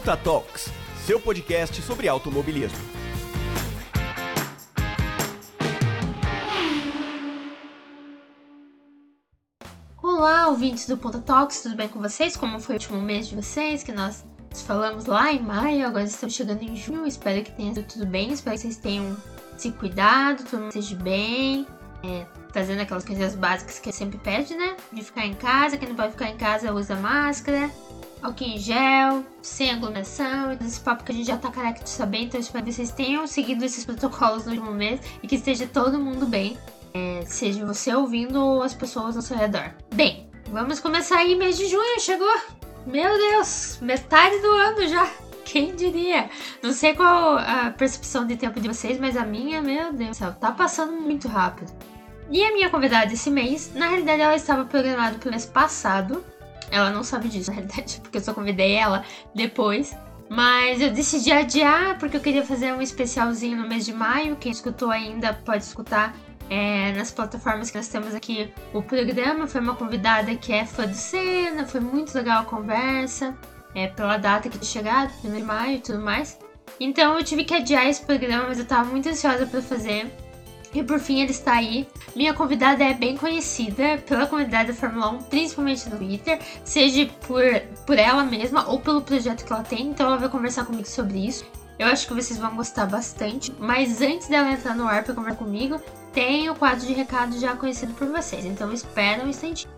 Ponta Talks, seu podcast sobre automobilismo. Olá, ouvintes do Ponta Talks, tudo bem com vocês? Como foi o último mês de vocês? Que nós falamos lá em maio, agora estamos chegando em junho. Espero que tenha tudo bem, espero que vocês tenham se cuidado, todo mundo esteja bem, é, fazendo aquelas coisas básicas que sempre pede, né? De ficar em casa, quem não pode ficar em casa usa máscara, álcool em gel, sem aglomeração, esse papo que a gente já tá careca de saber, então espero que vocês tenham seguido esses protocolos no último mês e que esteja todo mundo bem, é, seja você ouvindo ou as pessoas ao seu redor. Bem, vamos começar aí, mês de junho chegou! Meu Deus, metade do ano já! Quem diria? Não sei qual a percepção de tempo de vocês, mas a minha, meu Deus do céu, tá passando muito rápido. E a minha convidada esse mês, na realidade ela estava programada pro mês passado. Ela não sabe disso, na realidade, porque eu só convidei ela depois. Mas eu decidi adiar porque eu queria fazer um especialzinho no mês de maio. Quem escutou ainda pode escutar é, nas plataformas que nós temos aqui o programa. Foi uma convidada que é fã do Senna, foi muito legal a conversa, é, pela data que tinha chegado, no mês de maio e tudo mais. Então eu tive que adiar esse programa, mas eu tava muito ansiosa para fazer. E por fim ele está aí. Minha convidada é bem conhecida pela comunidade da Fórmula 1, principalmente no Twitter, seja por, por ela mesma ou pelo projeto que ela tem, então ela vai conversar comigo sobre isso. Eu acho que vocês vão gostar bastante. Mas antes dela entrar no ar para conversar comigo, tem o quadro de recados já conhecido por vocês, então espera um instantinho.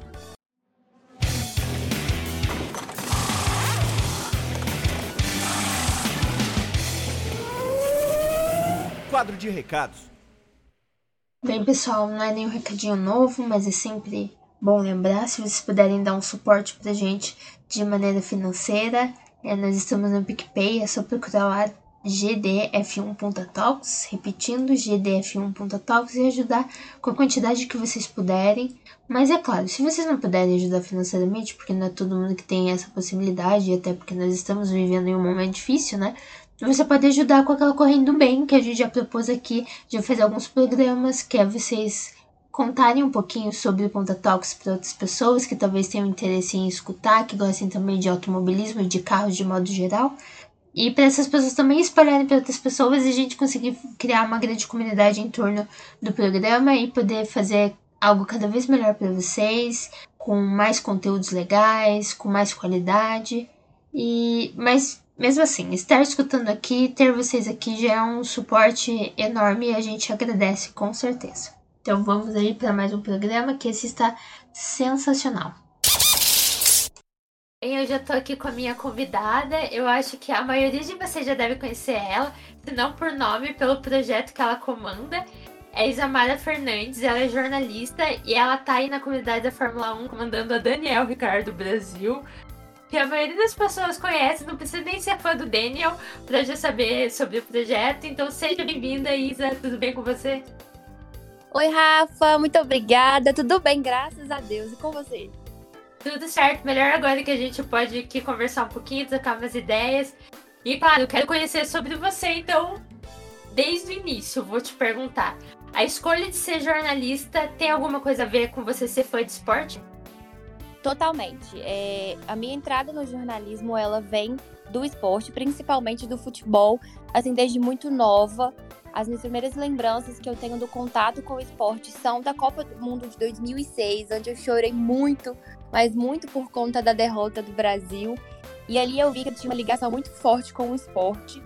Quadro de recados. Bem, pessoal, não é nenhum recadinho novo, mas é sempre bom lembrar. Se vocês puderem dar um suporte pra gente de maneira financeira, é, nós estamos no PicPay, é só procurar lá gdf1.talks, repetindo gdf1.talks e ajudar com a quantidade que vocês puderem. Mas é claro, se vocês não puderem ajudar financeiramente, porque não é todo mundo que tem essa possibilidade, e até porque nós estamos vivendo em um momento difícil, né? Você pode ajudar com aquela correndo bem que a gente já propôs aqui, já fez alguns programas, que é vocês contarem um pouquinho sobre o Ponta Talks para outras pessoas que talvez tenham interesse em escutar, que gostem também de automobilismo e de carros de modo geral. E para essas pessoas também espalharem para outras pessoas e a gente conseguir criar uma grande comunidade em torno do programa e poder fazer algo cada vez melhor para vocês, com mais conteúdos legais, com mais qualidade. E mas mesmo assim, estar escutando aqui, ter vocês aqui já é um suporte enorme e a gente agradece com certeza. Então vamos aí para mais um programa que esse está sensacional. Eu já tô aqui com a minha convidada. Eu acho que a maioria de vocês já deve conhecer ela, se não por nome, pelo projeto que ela comanda. É Isamara Fernandes, ela é jornalista e ela tá aí na comunidade da Fórmula 1 comandando a Daniel Ricardo Brasil, que a maioria das pessoas conhece, não precisa nem ser fã do Daniel para já saber sobre o projeto. Então seja bem-vinda, Isa. Tudo bem com você? Oi, Rafa, muito obrigada. Tudo bem, graças a Deus. E com você? Tudo certo. Melhor agora que a gente pode aqui conversar um pouquinho, trocar umas ideias. E claro, eu quero conhecer sobre você, então, desde o início, vou te perguntar. A escolha de ser jornalista tem alguma coisa a ver com você ser fã de esporte? Totalmente. É, a minha entrada no jornalismo, ela vem do esporte, principalmente do futebol, assim, desde muito nova. As minhas primeiras lembranças que eu tenho do contato com o esporte são da Copa do Mundo de 2006, onde eu chorei muito, mas muito por conta da derrota do Brasil. E ali eu vi que eu tinha uma ligação muito forte com o esporte.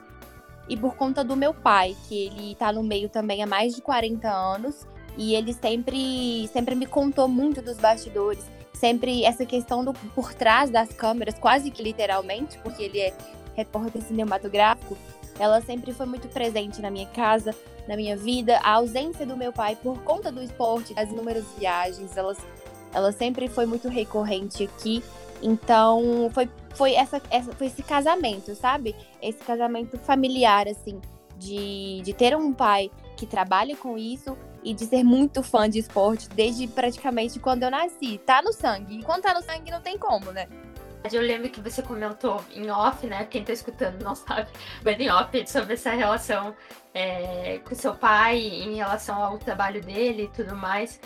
E por conta do meu pai, que ele tá no meio também há mais de 40 anos, e ele sempre, sempre me contou muito dos bastidores sempre essa questão do por trás das câmeras, quase que literalmente, porque ele é repórter cinematográfico, ela sempre foi muito presente na minha casa, na minha vida. A ausência do meu pai por conta do esporte, das inúmeras viagens, elas, ela sempre foi muito recorrente aqui. Então, foi, foi, essa, essa, foi esse casamento, sabe? Esse casamento familiar, assim, de, de ter um pai que trabalha com isso e de ser muito fã de esporte desde praticamente quando eu nasci. Tá no sangue. E quando tá no sangue não tem como, né? Eu lembro que você comentou em off, né? Quem tá escutando não sabe, mas em off sobre essa relação é, com seu pai em relação ao trabalho dele e tudo mais.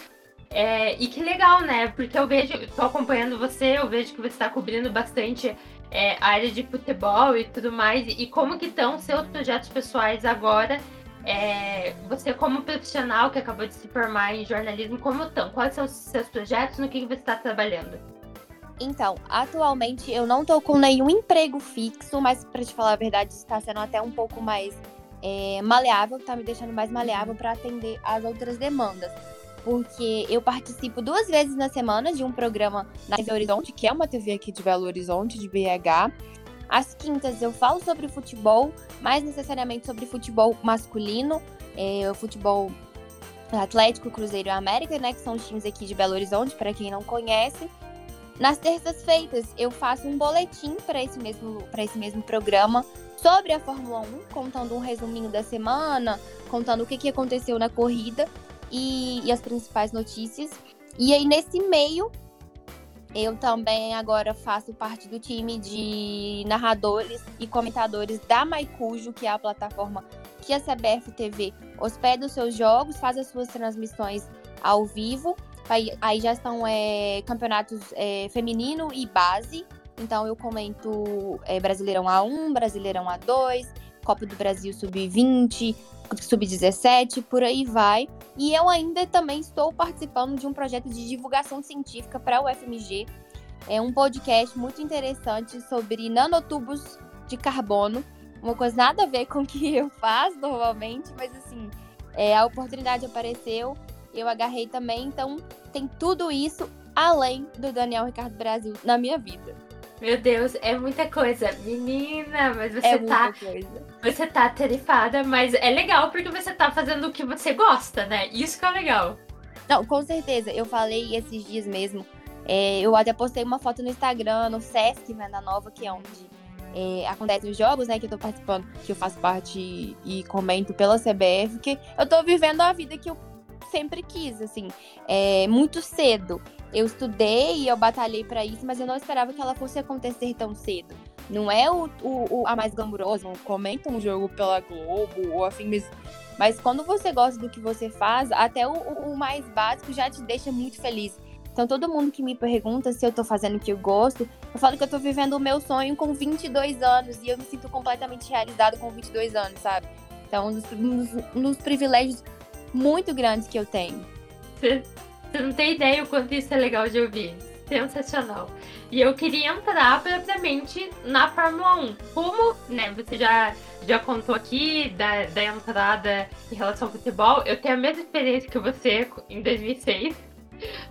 É, e que legal, né? Porque eu vejo, tô acompanhando você, eu vejo que você está cobrindo bastante é, área de futebol e tudo mais. E como que estão seus projetos pessoais agora? É, você como profissional que acabou de se formar em jornalismo, como estão? Quais são os seus projetos? No que você está trabalhando? Então, atualmente eu não tô com nenhum emprego fixo, mas para te falar a verdade, está sendo até um pouco mais é, maleável, tá me deixando mais maleável para atender às outras demandas. Porque eu participo duas vezes na semana de um programa na TV Horizonte, que é uma TV aqui de Belo Horizonte, de BH. Às quintas eu falo sobre futebol, mais necessariamente sobre futebol masculino, é, o futebol Atlético, Cruzeiro e América, né, que são os times aqui de Belo Horizonte, para quem não conhece. Nas terças-feiras eu faço um boletim para esse mesmo esse mesmo programa sobre a Fórmula 1, contando um resuminho da semana, contando o que, que aconteceu na corrida e, e as principais notícias. E aí nesse meio eu também agora faço parte do time de narradores e comentadores da Maicujo, que é a plataforma que a CBF TV hospeda os seus jogos, faz as suas transmissões ao vivo Aí, já estão é, campeonatos é, feminino e base. Então eu comento é, Brasileirão A1, Brasileirão A2, Copa do Brasil Sub-20, Sub-17, por aí vai. E eu ainda também estou participando de um projeto de divulgação científica para o FMG. É um podcast muito interessante sobre nanotubos de carbono. Uma coisa nada a ver com o que eu faço normalmente, mas assim, é, a oportunidade apareceu eu agarrei também, então tem tudo isso além do Daniel Ricardo Brasil na minha vida. Meu Deus, é muita coisa. Menina, mas você é tá. Coisa. Você tá tarifada, mas é legal porque você tá fazendo o que você gosta, né? Isso que é legal. Não, com certeza. Eu falei esses dias mesmo. É, eu até postei uma foto no Instagram, no Sesc Venda Nova, que é onde é, acontecem os jogos, né? Que eu tô participando, que eu faço parte e comento pela CBF, que eu tô vivendo a vida que eu sempre quis, assim, é, muito cedo. Eu estudei e eu batalhei para isso, mas eu não esperava que ela fosse acontecer tão cedo. Não é o, o, o a mais glamurosa, comenta um jogo pela Globo ou afim, mas, mas quando você gosta do que você faz, até o, o mais básico já te deixa muito feliz. Então, todo mundo que me pergunta se eu tô fazendo o que eu gosto, eu falo que eu tô vivendo o meu sonho com 22 anos e eu me sinto completamente realizado com 22 anos, sabe? Então, um dos, um dos, um dos privilégios muito grandes que eu tenho. Você, não tem ideia o quanto isso é legal de ouvir. Sensacional. E eu queria entrar propriamente na Fórmula 1. Como, né, você já, já contou aqui da, da entrada em relação ao futebol, eu tenho a mesma experiência que você em 2006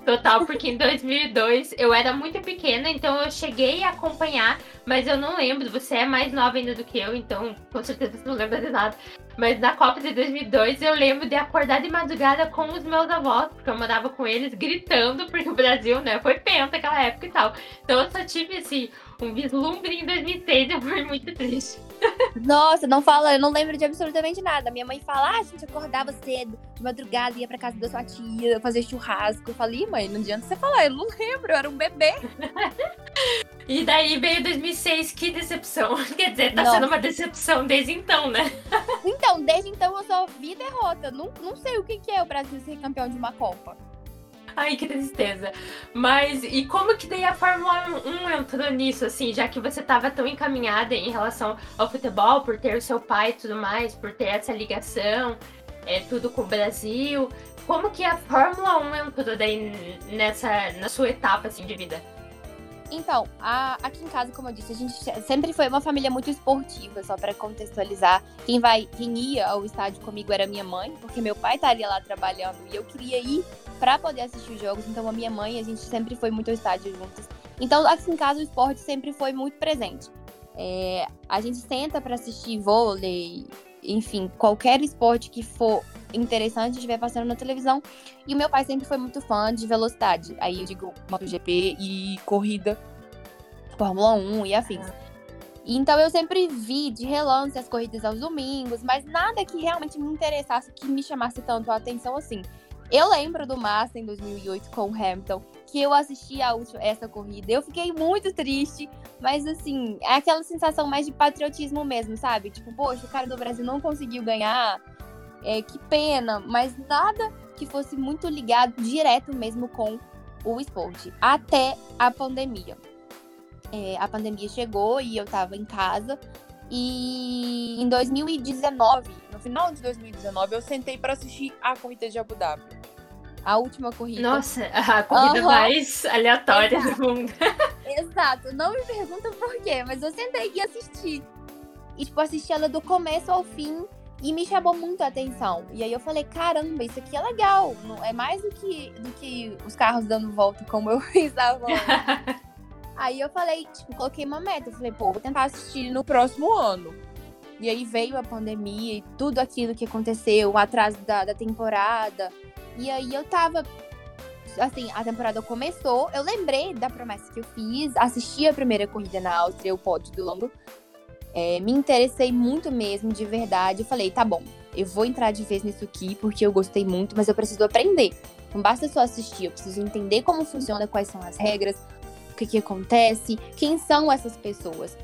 Total, porque em 2002 eu era muito pequena, então eu cheguei a acompanhar, mas eu não lembro. Você é mais nova ainda do que eu, então com certeza você não lembra de nada. Mas na Copa de 2002 eu lembro de acordar de madrugada com os meus avós, porque eu morava com eles gritando, porque o Brasil, né, foi penta aquela época e tal. Então eu só tive, assim, um vislumbre em 2006 e eu fui muito triste. Nossa, não fala, eu não lembro de absolutamente nada. Minha mãe fala, ah, a gente acordava cedo, de madrugada, ia pra casa da sua tia, fazer churrasco. Eu falei, mãe, não adianta você falar, eu não lembro, eu era um bebê. e daí veio 2006, que decepção. Quer dizer, tá Nossa. sendo uma decepção desde então, né? então, desde então eu só vi derrota. Não, não sei o que, que é o Brasil ser campeão de uma Copa. Ai, que tristeza. Mas e como que daí a Fórmula 1 entrou nisso, assim, já que você estava tão encaminhada em relação ao futebol, por ter o seu pai e tudo mais, por ter essa ligação, é, tudo com o Brasil. Como que a Fórmula 1 entrou daí nessa, na sua etapa, assim, de vida? Então, a, aqui em casa, como eu disse, a gente sempre foi uma família muito esportiva, só para contextualizar. Quem vai, quem ia ao estádio comigo era minha mãe, porque meu pai estaria lá trabalhando e eu queria ir para poder assistir os jogos. Então, a minha mãe, a gente sempre foi muito ao estádio juntos. Então, aqui em casa, o esporte sempre foi muito presente. É, a gente senta para assistir vôlei, enfim, qualquer esporte que for interessante estiver passando na televisão. E o meu pai sempre foi muito fã de velocidade. Aí eu digo MotoGP e corrida, Fórmula 1 e afins. Então eu sempre vi de relance as corridas aos domingos, mas nada que realmente me interessasse, que me chamasse tanto a atenção assim. Eu lembro do Massa em 2008 com o Hamilton, que eu assisti a última, essa corrida. Eu fiquei muito triste, mas assim, é aquela sensação mais de patriotismo mesmo, sabe? Tipo, poxa, o cara do Brasil não conseguiu ganhar, é, que pena, mas nada que fosse muito ligado direto mesmo com o esporte, até a pandemia. É, a pandemia chegou e eu tava em casa. E em 2019, no final de 2019, eu sentei para assistir a corrida de Abu Dhabi. A última corrida. Nossa, a corrida uhum. mais aleatória Exato. do mundo. Exato. Não me pergunta por quê, mas eu sentei e assisti. E, tipo, assisti ela do começo ao fim e me chamou muito a atenção. E aí eu falei, caramba, isso aqui é legal. Não, é mais do que, do que os carros dando volta, como eu estava Aí eu falei, tipo, coloquei uma meta. Eu falei, pô, vou tentar assistir no próximo ano. E aí veio a pandemia e tudo aquilo que aconteceu, o atraso da, da temporada. E aí eu tava. Assim, a temporada começou, eu lembrei da promessa que eu fiz, assisti a primeira corrida na Áustria, o pódio do Longo. É, me interessei muito mesmo, de verdade. Eu falei, tá bom, eu vou entrar de vez nisso aqui, porque eu gostei muito, mas eu preciso aprender. Não basta só assistir, eu preciso entender como funciona, quais são as regras, que, que acontece, quem são essas pessoas.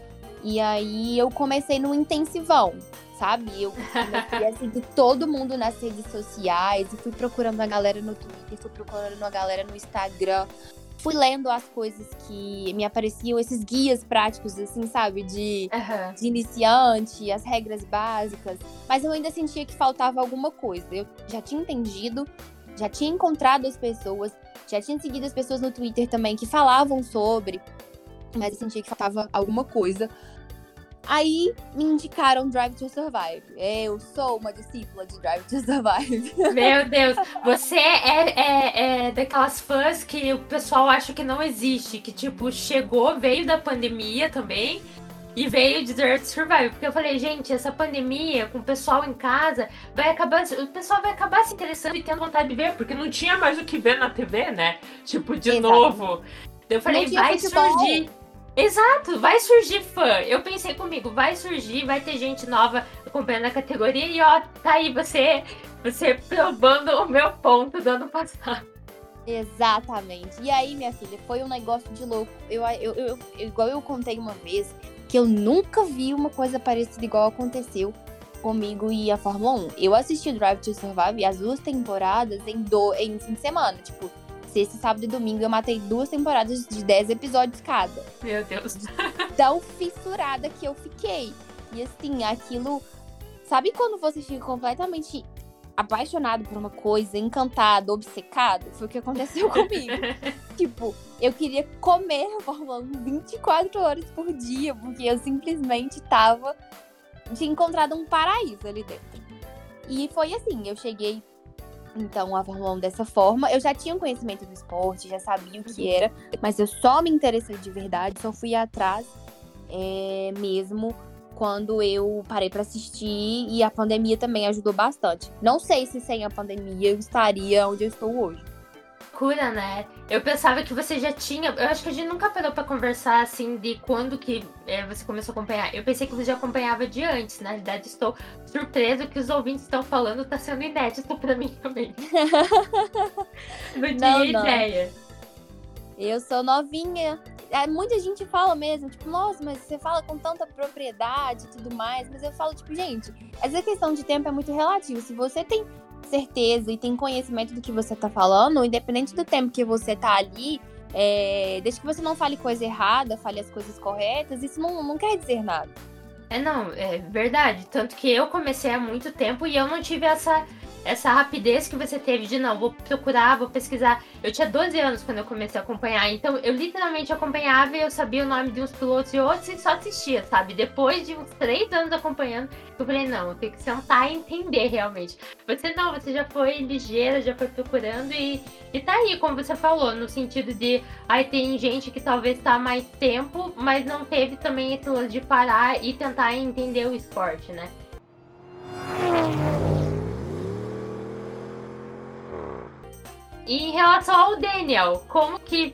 E aí eu comecei no intensivão, sabe? Eu comecei a seguir todo mundo nas redes sociais e fui procurando a galera no Twitter, fui procurando a galera no Instagram. Fui lendo as coisas que me apareciam, esses guias práticos, assim, sabe? De, uhum. de iniciante, as regras básicas. Mas eu ainda sentia que faltava alguma coisa. Eu já tinha entendido, já tinha encontrado as pessoas, já tinha seguido as pessoas no Twitter também que falavam sobre, mas eu sentia que faltava alguma coisa. Aí me indicaram Drive to Survive. Eu sou uma discípula de Drive to Survive. Meu Deus, você é, é, é, daquelas fãs que o pessoal acha que não existe, que tipo, chegou, veio da pandemia também e veio de Dirt Survival. Porque eu falei, gente, essa pandemia com o pessoal em casa vai acabar. O pessoal vai acabar se interessando e tendo vontade de ver, porque não tinha mais o que ver na TV, né? Tipo, de novo. Eu falei, vai futebol. surgir. Exato, vai surgir fã. Eu pensei comigo, vai surgir, vai ter gente nova acompanhando a categoria e ó, tá aí você, você provando o meu ponto do ano passado. Exatamente. E aí, minha filha, foi um negócio de louco. Eu, eu, eu, igual eu contei uma vez, que eu nunca vi uma coisa parecida igual aconteceu comigo e a Fórmula 1. Eu assisti Drive to Survive as duas temporadas em, do, em fim de semana. Tipo, sexta, sábado e domingo eu matei duas temporadas de 10 episódios cada. Meu Deus. Tão fissurada que eu fiquei. E assim, aquilo. Sabe quando você fica completamente apaixonado por uma coisa, encantado, obcecado, foi o que aconteceu comigo. tipo, eu queria comer Fórmula 1 24 horas por dia, porque eu simplesmente tava. Tinha encontrado um paraíso ali dentro. E foi assim, eu cheguei então a Fórmula 1 dessa forma. Eu já tinha um conhecimento do esporte, já sabia o que era, mas eu só me interessei de verdade, só fui atrás é, mesmo quando eu parei para assistir e a pandemia também ajudou bastante. Não sei se sem a pandemia eu estaria onde eu estou hoje. Cura, né? Eu pensava que você já tinha. Eu acho que a gente nunca parou para conversar assim de quando que é, você começou a acompanhar. Eu pensei que você já acompanhava de antes. Na verdade, estou surpresa que os ouvintes estão falando, tá sendo inédito para mim também. não tinha ideia. Eu sou novinha é, muita gente fala mesmo, tipo, nossa, mas você fala com tanta propriedade e tudo mais. Mas eu falo, tipo, gente, essa questão de tempo é muito relativa. Se você tem certeza e tem conhecimento do que você tá falando, independente do tempo que você tá ali, é, desde que você não fale coisa errada, fale as coisas corretas, isso não, não quer dizer nada. É, não, é verdade. Tanto que eu comecei há muito tempo e eu não tive essa essa rapidez que você teve de não, vou procurar, vou pesquisar. Eu tinha 12 anos quando eu comecei a acompanhar, então eu literalmente acompanhava e eu sabia o nome de uns pilotos e outros e só assistia, sabe? Depois de uns 3 anos acompanhando, eu falei, não, eu tenho que sentar e entender realmente. Você não, você já foi ligeira, já foi procurando e, e tá aí, como você falou, no sentido de, aí tem gente que talvez tá mais tempo, mas não teve também esse lance de parar e tentar entender o esporte, né? E em relação ao Daniel, como que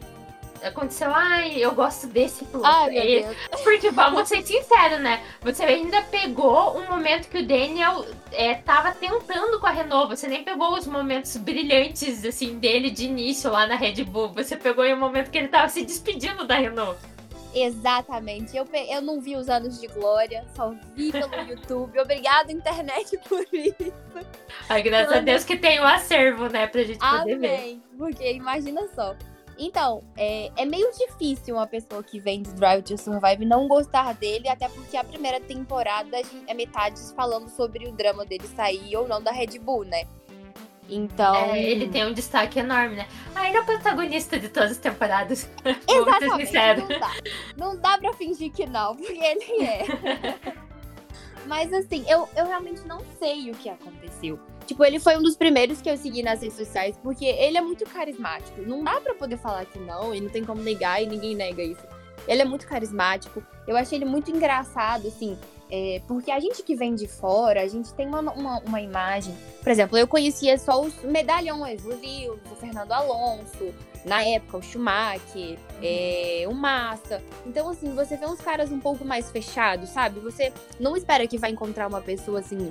aconteceu? Ai, eu gosto desse piloto. Ai, Deus. Porque vamos ser sinceros, né? Você ainda pegou um momento que o Daniel é, tava tentando com a Renault. Você nem pegou os momentos brilhantes, assim, dele de início lá na Red Bull. Você pegou em um momento que ele tava se despedindo da Renault. Exatamente. Eu, eu não vi os anos de glória, só vi pelo YouTube. Obrigada, internet, por isso. Ai, graças a Deus que tem o acervo, né, pra gente poder Amém. ver. Porque imagina só. Então, é, é meio difícil uma pessoa que vem de Drive to Survive não gostar dele, até porque a primeira temporada é metade falando sobre o drama dele sair ou não da Red Bull, né? Então. É, ele tem um destaque enorme, né? Ah, ele é o protagonista de todas as temporadas. Exatamente. Não dá. não dá pra fingir que não, porque ele é. Mas assim, eu, eu realmente não sei o que aconteceu. Tipo, ele foi um dos primeiros que eu segui nas redes sociais, porque ele é muito carismático. Não dá para poder falar que não, e não tem como negar, e ninguém nega isso. Ele é muito carismático. Eu achei ele muito engraçado, assim. É, porque a gente que vem de fora, a gente tem uma, uma, uma, imagem. Por exemplo, eu conhecia só os medalhões, o Lewis, o Fernando Alonso, na época, o Schumacher, é, o Massa. Então, assim, você vê uns caras um pouco mais fechados, sabe? Você não espera que vai encontrar uma pessoa assim.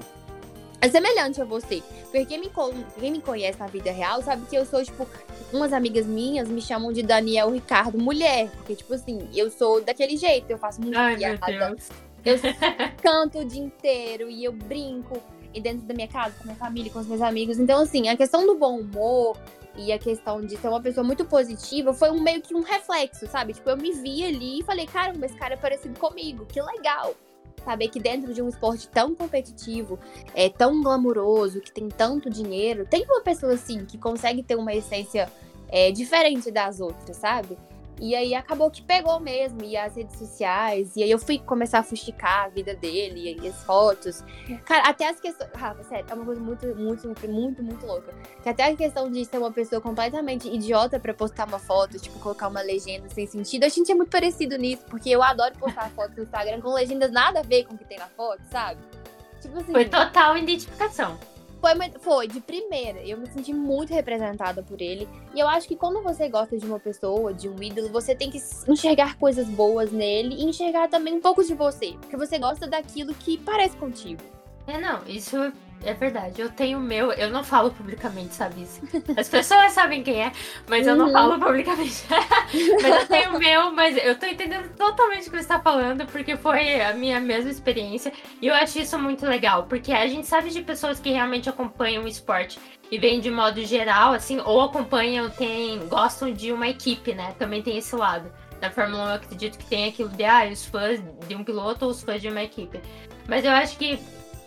É semelhante a você. Porque quem me, quem me conhece na vida real sabe que eu sou, tipo, umas amigas minhas me chamam de Daniel Ricardo mulher. Porque, tipo assim, eu sou daquele jeito, eu faço muito Ai, piada. Eu canto o dia inteiro e eu brinco e dentro da minha casa, com a minha família, com os meus amigos. Então, assim, a questão do bom humor e a questão de ser uma pessoa muito positiva foi um, meio que um reflexo, sabe? Tipo, eu me vi ali e falei, caramba, esse cara é parecido comigo, que legal. Saber que dentro de um esporte tão competitivo, é tão glamuroso, que tem tanto dinheiro, tem uma pessoa assim que consegue ter uma essência é, diferente das outras, sabe? E aí acabou que pegou mesmo, e as redes sociais, e aí eu fui começar a fusticar a vida dele, e as fotos. Cara, até as questões. Rafa, sério, é uma coisa muito, muito, muito, muito louca. Que até a questão de ser uma pessoa completamente idiota para postar uma foto, tipo, colocar uma legenda sem sentido, a gente é muito parecido nisso, porque eu adoro postar fotos no Instagram com legendas nada a ver com o que tem na foto, sabe? Tipo assim. Foi total identificação. Foi, foi, de primeira. Eu me senti muito representada por ele. E eu acho que quando você gosta de uma pessoa, de um ídolo, você tem que enxergar coisas boas nele e enxergar também um pouco de você. Porque você gosta daquilo que parece contigo. É, não, isso é verdade. Eu tenho o meu, eu não falo publicamente, sabe isso? As pessoas sabem quem é, mas eu não uhum. falo publicamente. mas eu tenho o meu, mas eu tô entendendo totalmente o que você tá falando, porque foi a minha mesma experiência. E eu acho isso muito legal, porque a gente sabe de pessoas que realmente acompanham o esporte e vêm de modo geral, assim, ou acompanham, tem, gostam de uma equipe, né? Também tem esse lado. Na Fórmula 1 eu acredito que tem aquilo de ah, os fãs de um piloto ou os fãs de uma equipe. Mas eu acho que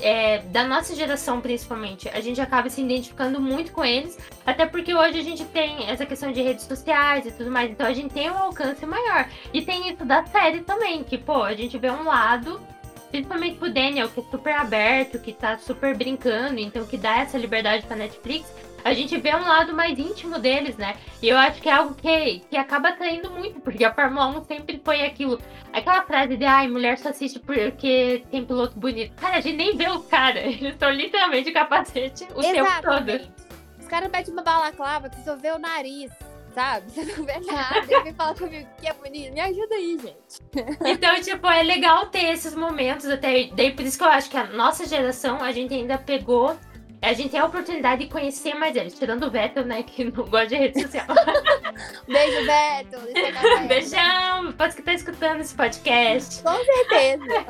é, da nossa geração, principalmente, a gente acaba se identificando muito com eles, até porque hoje a gente tem essa questão de redes sociais e tudo mais, então a gente tem um alcance maior. E tem isso da série também, que, pô, a gente vê um lado, principalmente pro Daniel, que é super aberto, que tá super brincando, então que dá essa liberdade pra Netflix a gente vê um lado mais íntimo deles, né? E eu acho que é algo que, que acaba atraindo muito, porque a Fórmula 1 sempre foi aquilo. Aquela frase de, ai, mulher só assiste porque tem piloto bonito. Cara, a gente nem vê o cara. Eles estão literalmente de capacete o Exatamente. tempo todo. Os caras metem uma balaclava que você só vê o nariz sabe? Você não vê nada. Ele vem falar comigo que é bonito. Me ajuda aí, gente. Então, tipo, é legal ter esses momentos até. Daí por isso que eu acho que a nossa geração, a gente ainda pegou a gente tem a oportunidade de conhecer mais eles, tirando o Vettel, né, que não gosta de rede social. Beijo, Vettel. Beijão, pode que tá escutando esse podcast. Com certeza.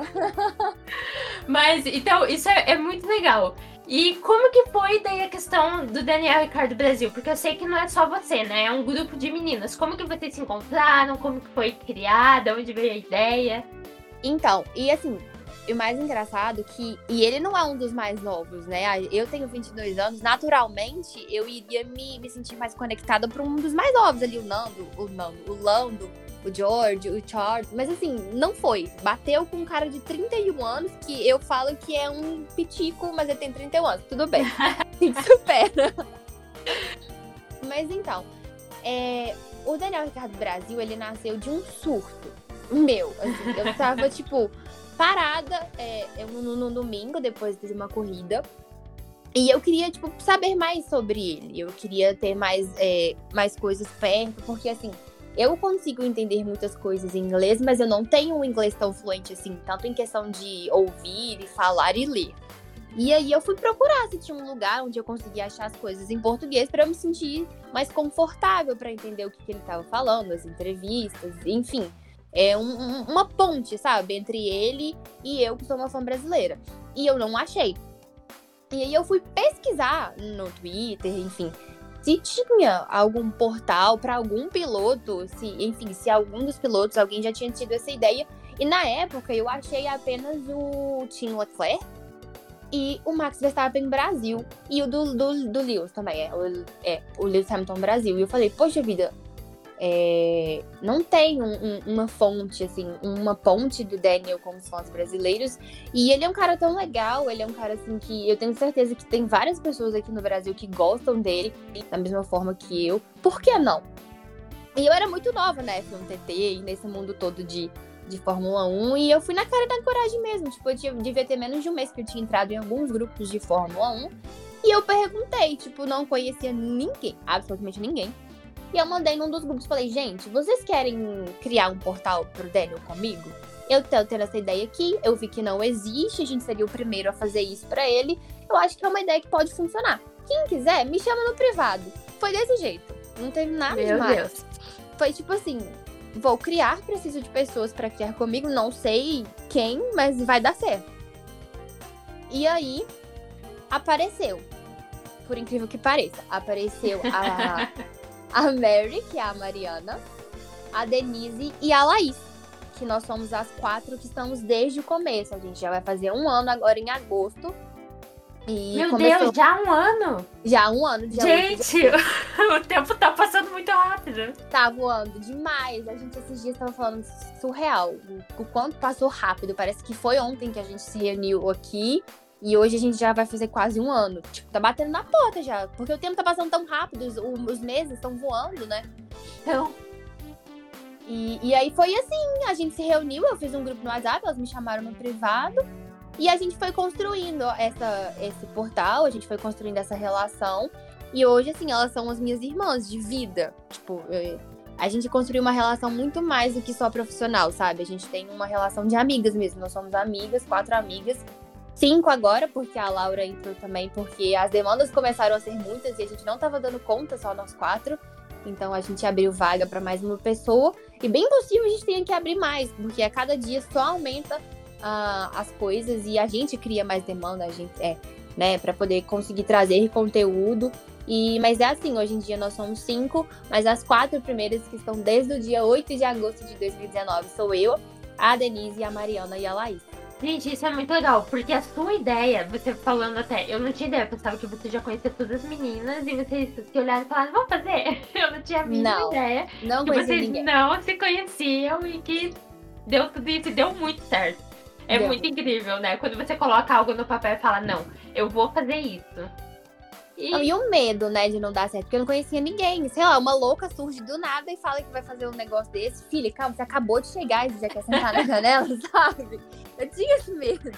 Mas, então, isso é, é muito legal. E como que foi daí a questão do Daniel Ricardo Brasil? Porque eu sei que não é só você, né? É um grupo de meninas. Como que vocês se encontraram? Como que foi criada? Onde veio a ideia? Então, e assim, e o mais engraçado é que. E ele não é um dos mais novos, né? Eu tenho 22 anos, naturalmente eu iria me, me sentir mais conectada para um dos mais novos ali, o Nando, o Nando, o Lando, o George, o Charles. Mas assim, não foi. Bateu com um cara de 31 anos, que eu falo que é um pitico, mas ele tem 31 anos. Tudo bem. supera. mas então, é, o Daniel Ricardo Brasil, ele nasceu de um surto meu. Assim, eu tava, tipo parada é, no, no domingo, depois de uma corrida. E eu queria, tipo, saber mais sobre ele. Eu queria ter mais, é, mais coisas perto, porque assim, eu consigo entender muitas coisas em inglês, mas eu não tenho um inglês tão fluente assim, tanto em questão de ouvir e falar e ler. E aí eu fui procurar se tinha um lugar onde eu conseguia achar as coisas em português para eu me sentir mais confortável para entender o que, que ele estava falando, as entrevistas, enfim. É um, um, uma ponte, sabe? Entre ele e eu, que sou uma fã brasileira. E eu não achei. E aí eu fui pesquisar no Twitter, enfim, se tinha algum portal para algum piloto, se, enfim, se algum dos pilotos, alguém já tinha tido essa ideia. E na época eu achei apenas o Tim Leclerc e o Max Verstappen Brasil. E o do, do, do Lewis também, é o, é, o Lewis Hamilton Brasil. E eu falei, poxa vida, é, não tem um, um, uma fonte, assim, uma ponte do Daniel com os fãs brasileiros. E ele é um cara tão legal, ele é um cara, assim, que eu tenho certeza que tem várias pessoas aqui no Brasil que gostam dele, da mesma forma que eu. Por que não? E eu era muito nova na né, F1 TT e nesse mundo todo de de Fórmula 1 e eu fui na cara da coragem mesmo. Tipo, eu tinha, devia ter menos de um mês que eu tinha entrado em alguns grupos de Fórmula 1 e eu perguntei, tipo, não conhecia ninguém, absolutamente ninguém. E eu mandei num dos grupos, falei, gente, vocês querem criar um portal pro Daniel comigo? Eu tô tendo essa ideia aqui, eu vi que não existe, a gente seria o primeiro a fazer isso para ele. Eu acho que é uma ideia que pode funcionar. Quem quiser, me chama no privado. Foi desse jeito. Não teve nada Meu demais. Deus. Foi tipo assim, vou criar, preciso de pessoas para criar comigo, não sei quem, mas vai dar certo. E aí apareceu, por incrível que pareça, apareceu a, a Mary, que é a Mariana, a Denise e a Laís, que nós somos as quatro que estamos desde o começo. A gente já vai fazer um ano agora em agosto. E Meu começou... Deus, já um ano? Já um ano. Gente, o tempo tá passando muito rápido. Tá voando demais. A gente esses dias tava falando surreal. O quanto passou rápido. Parece que foi ontem que a gente se reuniu aqui. E hoje a gente já vai fazer quase um ano. Tipo, tá batendo na porta já. Porque o tempo tá passando tão rápido. Os, os meses estão voando, né? Então. E, e aí foi assim. A gente se reuniu. Eu fiz um grupo no WhatsApp. Elas me chamaram no privado. E a gente foi construindo essa, esse portal, a gente foi construindo essa relação. E hoje, assim, elas são as minhas irmãs de vida. Tipo, eu, a gente construiu uma relação muito mais do que só profissional, sabe? A gente tem uma relação de amigas mesmo. Nós somos amigas, quatro amigas. Cinco agora, porque a Laura entrou também, porque as demandas começaram a ser muitas e a gente não tava dando conta, só nós quatro. Então a gente abriu vaga para mais uma pessoa. E bem possível a gente tenha que abrir mais, porque a cada dia só aumenta uh, as coisas e a gente cria mais demanda, a gente é, né, para poder conseguir trazer conteúdo. E, mas é assim, hoje em dia nós somos cinco, mas as quatro primeiras que estão desde o dia 8 de agosto de 2019 sou eu, a Denise, a Mariana e a Laís. Gente, isso é muito legal, porque a sua ideia, você falando até, eu não tinha ideia, eu pensava que você já conhecia todas as meninas e vocês se olharam e falaram, vamos fazer? Eu não tinha a mínima não, ideia. Não que vocês ninguém. não se conheciam e que deu tudo isso e deu muito certo. É Deu. muito incrível, né? Quando você coloca algo no papel e fala, não, eu vou fazer isso. E, Não, e o medo, né, de não dar certo, porque eu não conhecia ninguém. Sei lá, uma louca surge do nada e fala que vai fazer um negócio desse. Filha, calma, você acabou de chegar e já quer sentar na janela, sabe? Eu tinha esse medo.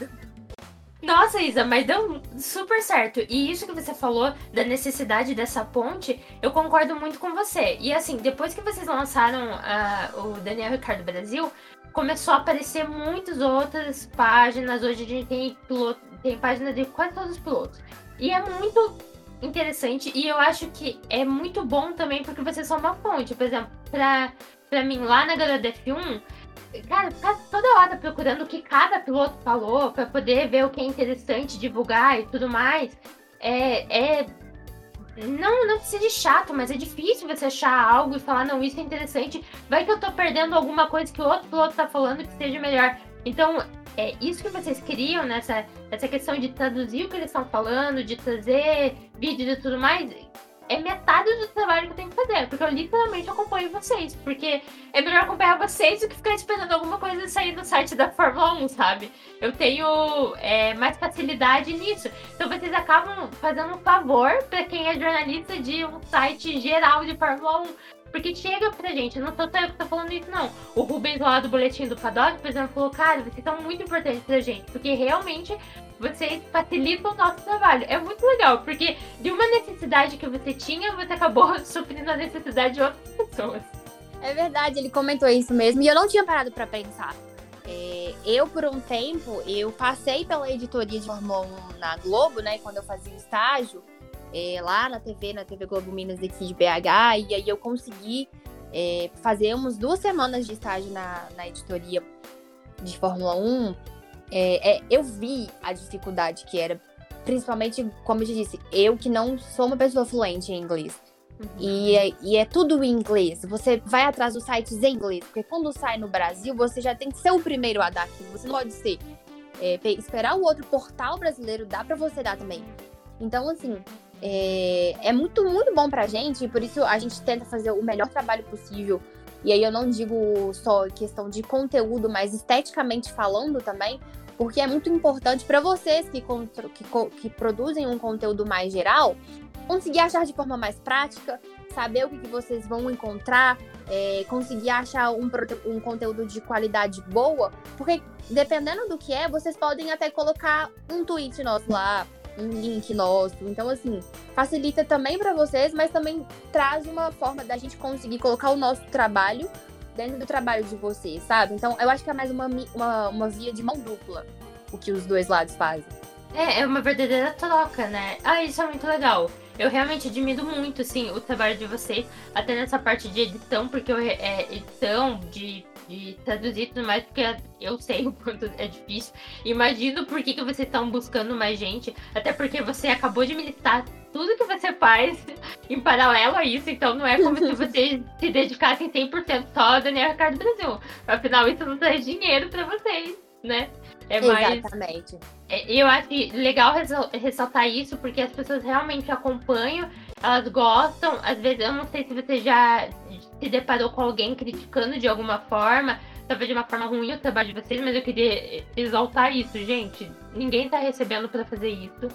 Nossa, Isa, mas deu super certo. E isso que você falou da necessidade dessa ponte, eu concordo muito com você. E assim, depois que vocês lançaram ah, o Daniel Ricardo Brasil, começou a aparecer muitas outras páginas. Hoje a gente tem, piloto, tem página de quase todos os pilotos. E é muito interessante. E eu acho que é muito bom também porque vocês são uma fonte. Por exemplo, pra, pra mim, lá na galera da F1, cara, ficar toda hora procurando o que cada piloto falou pra poder ver o que é interessante, divulgar e tudo mais. É. é não, não precisa de chato, mas é difícil você achar algo e falar, não, isso é interessante. Vai que eu tô perdendo alguma coisa que o outro piloto tá falando que seja melhor. Então, é isso que vocês queriam nessa, nessa questão de traduzir o que eles estão falando, de trazer vídeos e tudo mais, é metade do trabalho que eu tenho que fazer. Porque eu literalmente acompanho vocês. Porque é melhor acompanhar vocês do que ficar esperando alguma coisa sair no site da Fórmula 1, sabe? Eu tenho é, mais facilidade nisso. Então vocês acabam fazendo um favor para quem é jornalista de um site geral de Fórmula 1. Porque chega pra gente, não tô, eu tô falando isso não. O Rubens lá do Boletim do Paddock, por exemplo, falou, cara, vocês são muito importantes pra gente. Porque realmente vocês facilitam o nosso trabalho. É muito legal, porque de uma necessidade que você tinha, você acabou suprindo a necessidade de outras pessoas. É verdade, ele comentou isso mesmo. E eu não tinha parado pra pensar. É, eu, por um tempo, eu passei pela editoria de 1 na Globo, né? Quando eu fazia estágio é, lá na TV, na TV Globo Minas aqui de BH. E aí eu consegui é, fazer umas duas semanas de estágio na, na editoria de Fórmula 1, é, é, eu vi a dificuldade que era, principalmente, como eu te disse, eu que não sou uma pessoa fluente em inglês. Uhum. E, é, e é tudo em inglês. Você vai atrás dos sites em inglês, porque quando sai no Brasil, você já tem que ser o primeiro a dar aquilo. Você não pode ser. É, esperar o outro portal brasileiro dar para você dar também. Então, assim, é, é, muito, muito bom pra gente, e por isso a gente tenta fazer o melhor trabalho possível. E aí eu não digo só questão de conteúdo, mas esteticamente falando também, porque é muito importante para vocês que, que, que, produzem um conteúdo mais geral conseguir achar de forma mais prática, saber o que, que vocês vão encontrar, é, conseguir achar um, um conteúdo de qualidade boa, porque dependendo do que é, vocês podem até colocar um tweet nosso lá, um link nosso. Então, assim, facilita também para vocês, mas também traz uma forma da gente conseguir colocar o nosso trabalho dentro do trabalho de vocês, sabe? Então, eu acho que é mais uma, uma, uma via de mão dupla o que os dois lados fazem. É, é uma verdadeira troca, né? Ah, isso é muito legal. Eu realmente admiro muito, assim, o trabalho de vocês, até nessa parte de edição, porque eu, é, edição, de, de traduzir tudo mais, porque eu sei o quanto é difícil. Imagino por que, que vocês estão buscando mais gente, até porque você acabou de militar tudo que você faz em paralelo a isso, então não é como se vocês se dedicassem 100% só a Daniel Ricardo Brasil. Afinal, isso não traz dinheiro para vocês, né? É mais... Exatamente. É, eu acho legal ressaltar isso, porque as pessoas realmente acompanham, elas gostam. Às vezes, eu não sei se você já se deparou com alguém criticando de alguma forma, talvez de uma forma ruim o trabalho de vocês, mas eu queria exaltar isso, gente. Ninguém tá recebendo para fazer isso.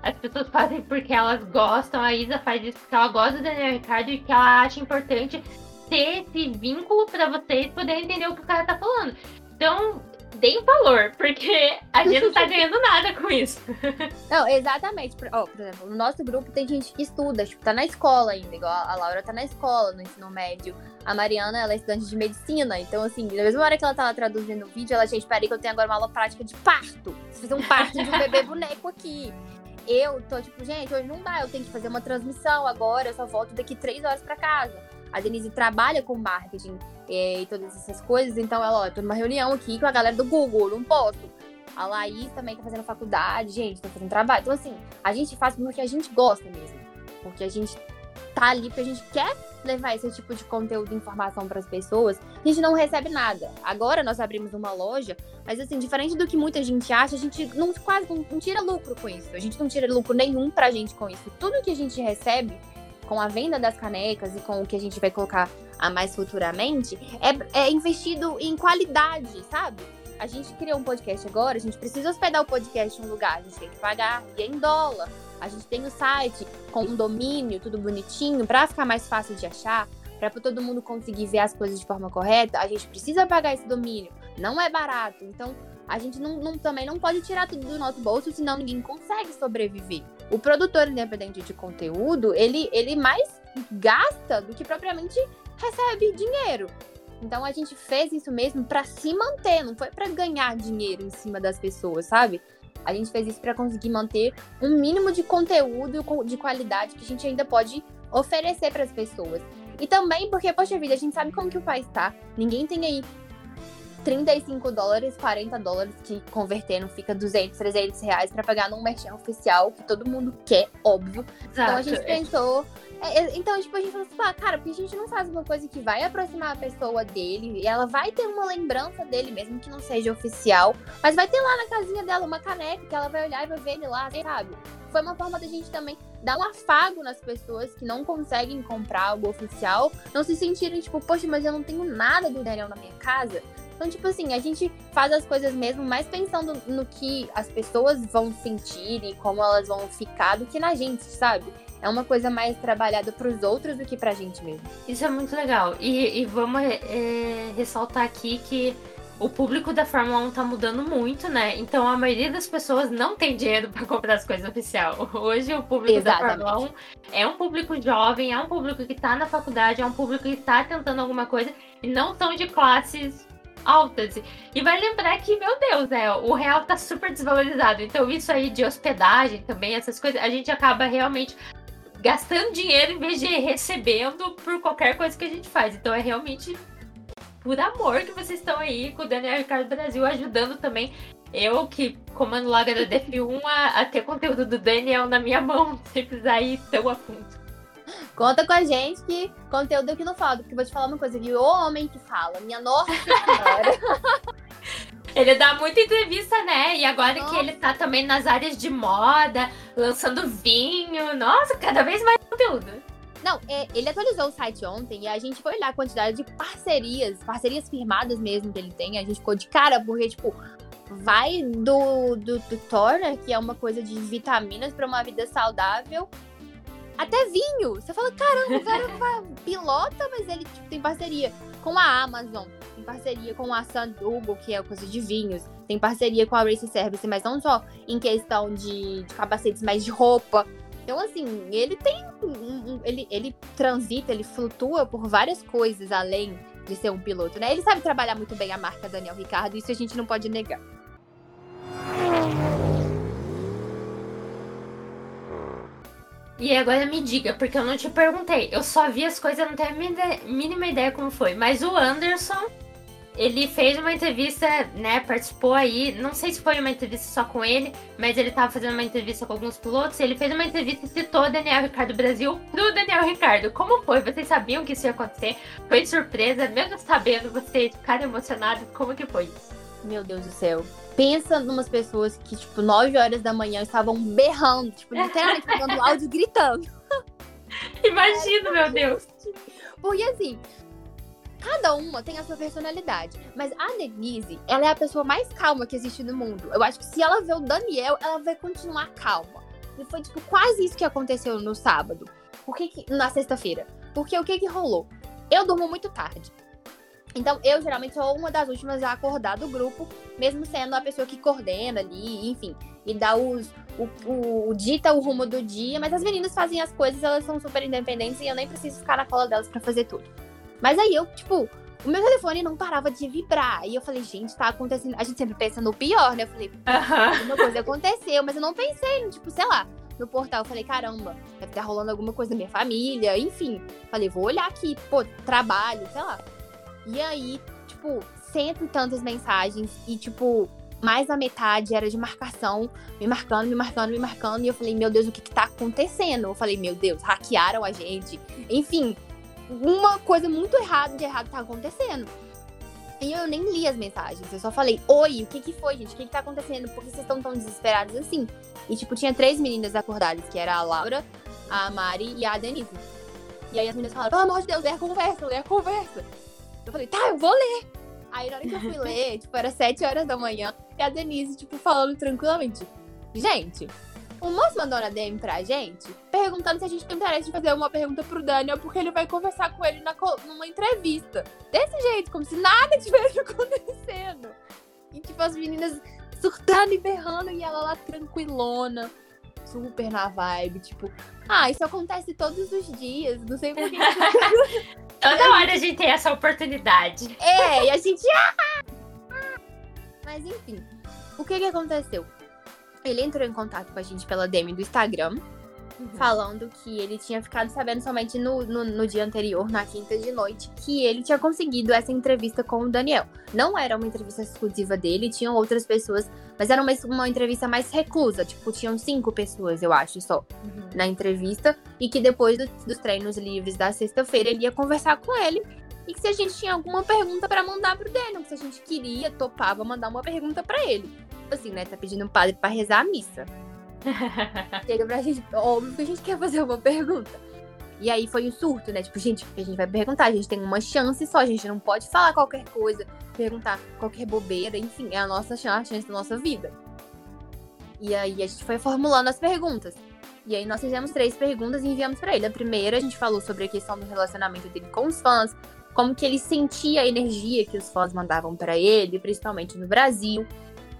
As pessoas fazem porque elas gostam, a Isa faz isso porque ela gosta do Daniel Ricardo e que ela acha importante ter esse vínculo para vocês poderem entender o que o cara tá falando. Então, deem valor, porque a gente não tá ganhando nada com isso. Não, exatamente. Por, oh, por exemplo, no nosso grupo tem gente que estuda, tipo, tá na escola ainda, igual a Laura tá na escola, no ensino médio. A Mariana, ela é estudante de medicina, então, assim, na mesma hora que ela tava traduzindo o vídeo, ela, gente, peraí que eu tenho agora uma aula prática de parto. Fazer um parto de um bebê boneco aqui. Eu tô tipo, gente, hoje não dá, eu tenho que fazer uma transmissão agora, eu só volto daqui três horas para casa. A Denise trabalha com marketing é, e todas essas coisas, então ela, ó, tô numa reunião aqui com a galera do Google, não posso. A Laís também tá fazendo faculdade, gente, tá fazendo trabalho. Então, assim, a gente faz porque a gente gosta mesmo. Porque a gente tá ali porque a gente quer levar esse tipo de conteúdo e informação para as pessoas. A gente não recebe nada. Agora nós abrimos uma loja, mas assim, diferente do que muita gente acha, a gente não quase não, não tira lucro com isso. A gente não tira lucro nenhum pra gente com isso. Tudo que a gente recebe com a venda das canecas e com o que a gente vai colocar a mais futuramente, é, é investido em qualidade, sabe? A gente criou um podcast agora, a gente precisa hospedar o podcast em um lugar, a gente tem que pagar e é em dólar. A gente tem o site com um domínio, tudo bonitinho, para ficar mais fácil de achar, para todo mundo conseguir ver as coisas de forma correta. A gente precisa pagar esse domínio, não é barato. Então, a gente não, não, também não pode tirar tudo do nosso bolso, senão ninguém consegue sobreviver. O produtor independente de conteúdo, ele, ele mais gasta do que propriamente recebe dinheiro. Então a gente fez isso mesmo para se manter, não foi para ganhar dinheiro em cima das pessoas, sabe? A gente fez isso para conseguir manter um mínimo de conteúdo de qualidade que a gente ainda pode oferecer para as pessoas. E também porque, poxa vida, a gente sabe como que o país tá. Ninguém tem aí 35 dólares, 40 dólares, que convertendo fica 200, 300 reais para pagar num merchan oficial, que todo mundo quer, óbvio. Exato. Então a gente pensou. É, é, então, tipo, a gente falou assim, ah, cara, porque a gente não faz uma coisa que vai aproximar a pessoa dele, e ela vai ter uma lembrança dele, mesmo que não seja oficial, mas vai ter lá na casinha dela uma caneca que ela vai olhar e vai ver ele lá, sabe? Foi uma forma da gente também dar um afago nas pessoas que não conseguem comprar algo oficial, não se sentirem, tipo, poxa, mas eu não tenho nada do Daniel na minha casa. Então, tipo assim, a gente faz as coisas mesmo mais pensando no que as pessoas vão sentir e como elas vão ficar do que na gente, sabe? É uma coisa mais trabalhada para os outros do que pra gente mesmo. Isso é muito legal. E, e vamos é, ressaltar aqui que o público da Fórmula 1 tá mudando muito, né? Então a maioria das pessoas não tem dinheiro para comprar as coisas oficiais. Hoje o público Exatamente. da Fórmula 1 é um público jovem, é um público que tá na faculdade, é um público que tá tentando alguma coisa e não são de classes altas. E vai lembrar que, meu Deus, é, o real tá super desvalorizado. Então, isso aí de hospedagem também, essas coisas, a gente acaba realmente gastando dinheiro em vez de recebendo por qualquer coisa que a gente faz. Então é realmente por amor que vocês estão aí com o Daniel Ricardo Brasil ajudando também eu que comando lá da DF1 a, a, ter conteúdo do Daniel na minha mão, sem precisar ir tão a fundo. Conta com a gente que conteúdo que não fala, porque vou te falar uma coisa aqui, o homem que fala, minha nossa senhora. Ele dá muita entrevista, né? E agora Nossa. que ele tá também nas áreas de moda, lançando vinho. Nossa, cada vez mais conteúdo. Não, é, ele atualizou o site ontem e a gente foi olhar a quantidade de parcerias, parcerias firmadas mesmo que ele tem. A gente ficou de cara, porque, tipo, vai do, do, do Thor, que é uma coisa de vitaminas para uma vida saudável, até vinho. Você fala, caramba, o cara pilota, mas ele tipo, tem parceria com a Amazon, tem parceria com a Sandugo, que é coisa de vinhos, tem parceria com a Race Service, mas não só em questão de, de capacetes, mas de roupa. Então, assim, ele tem. Ele, ele transita, ele flutua por várias coisas além de ser um piloto, né? Ele sabe trabalhar muito bem a marca Daniel Ricardo, isso a gente não pode negar. E agora me diga, porque eu não te perguntei. Eu só vi as coisas, não tenho a mínima ideia como foi. Mas o Anderson, ele fez uma entrevista, né? Participou aí. Não sei se foi uma entrevista só com ele, mas ele tava fazendo uma entrevista com alguns pilotos. Ele fez uma entrevista e citou o Daniel Ricardo Brasil pro Daniel Ricardo. Como foi? Vocês sabiam que isso ia acontecer? Foi surpresa, mesmo sabendo, vocês ficaram emocionados? Como que foi? Meu Deus do céu pensa numas pessoas que, tipo, 9 horas da manhã estavam berrando, tipo, literalmente pegando áudio gritando. Imagino, meu Deus. Porque assim, cada uma tem a sua personalidade. Mas a Denise, ela é a pessoa mais calma que existe no mundo. Eu acho que se ela ver o Daniel, ela vai continuar calma. E foi, tipo, quase isso que aconteceu no sábado. Por que, que na sexta-feira? Porque o que que rolou? Eu durmo muito tarde. Então, eu geralmente sou uma das últimas a acordar do grupo, mesmo sendo a pessoa que coordena ali, enfim, e dá os. O, o, o, dita o rumo do dia, mas as meninas fazem as coisas, elas são super independentes e eu nem preciso ficar na cola delas para fazer tudo. Mas aí eu, tipo, o meu telefone não parava de vibrar. E eu falei, gente, tá acontecendo. A gente sempre pensa no pior, né? Eu falei, alguma coisa aconteceu, mas eu não pensei, tipo, sei lá, no portal. Eu falei, caramba, deve estar rolando alguma coisa na minha família, enfim. Falei, vou olhar aqui, pô, trabalho, sei lá. E aí, tipo, cento e tantas mensagens e, tipo, mais da metade era de marcação, me marcando, me marcando, me marcando. E eu falei, meu Deus, o que que tá acontecendo? Eu falei, meu Deus, hackearam a gente. Enfim, uma coisa muito errada de errado tá acontecendo. E eu nem li as mensagens, eu só falei, oi, o que que foi, gente? O que que tá acontecendo? Por que vocês estão tão desesperados assim? E, tipo, tinha três meninas acordadas, que era a Laura, a Mari e a Denise. E aí as meninas falaram, pelo amor de Deus, lê a conversa, lê a conversa. Eu falei, tá, eu vou ler. Aí na hora que eu fui ler, tipo, era sete horas da manhã, e a Denise, tipo, falando tranquilamente. Gente, o moço mandou na DM pra gente, perguntando se a gente tem interesse de fazer uma pergunta pro Daniel, porque ele vai conversar com ele na, numa entrevista. Desse jeito, como se nada tivesse acontecendo. E, tipo, as meninas surtando e berrando, e ela lá tranquilona, super na vibe, tipo, ah, isso acontece todos os dias, não sei por que. Toda hora a gente tem essa oportunidade. É, e a gente. Ah! Mas enfim, o que que aconteceu? Ele entrou em contato com a gente pela DM do Instagram uhum. falando que ele tinha ficado sabendo somente no, no, no, dia anterior, na quinta de noite, que ele tinha conseguido essa entrevista com o Daniel. Não era uma entrevista exclusiva dele, tinham outras pessoas, mas era uma, uma entrevista mais reclusa. Tipo, tinham cinco pessoas, eu acho, só, uhum. na entrevista. E que depois do, dos treinos livres da sexta-feira, ele ia conversar com ele. E que se a gente tinha alguma pergunta para mandar pro Daniel, que se a gente queria, topava mandar uma pergunta para ele. Assim, né? Tá pedindo um padre para rezar a missa. Chega pra gente, óbvio que a gente quer fazer uma pergunta. E aí foi um surto, né? Tipo, gente, a gente vai perguntar, a gente tem uma chance só, a gente não pode falar qualquer coisa, perguntar qualquer bobeira, enfim, é a nossa chance, a chance da nossa vida. E aí a gente foi formulando as perguntas. E aí nós fizemos três perguntas e enviamos para ele. A primeira a gente falou sobre a questão do relacionamento dele com os fãs, como que ele sentia a energia que os fãs mandavam para ele, principalmente no Brasil.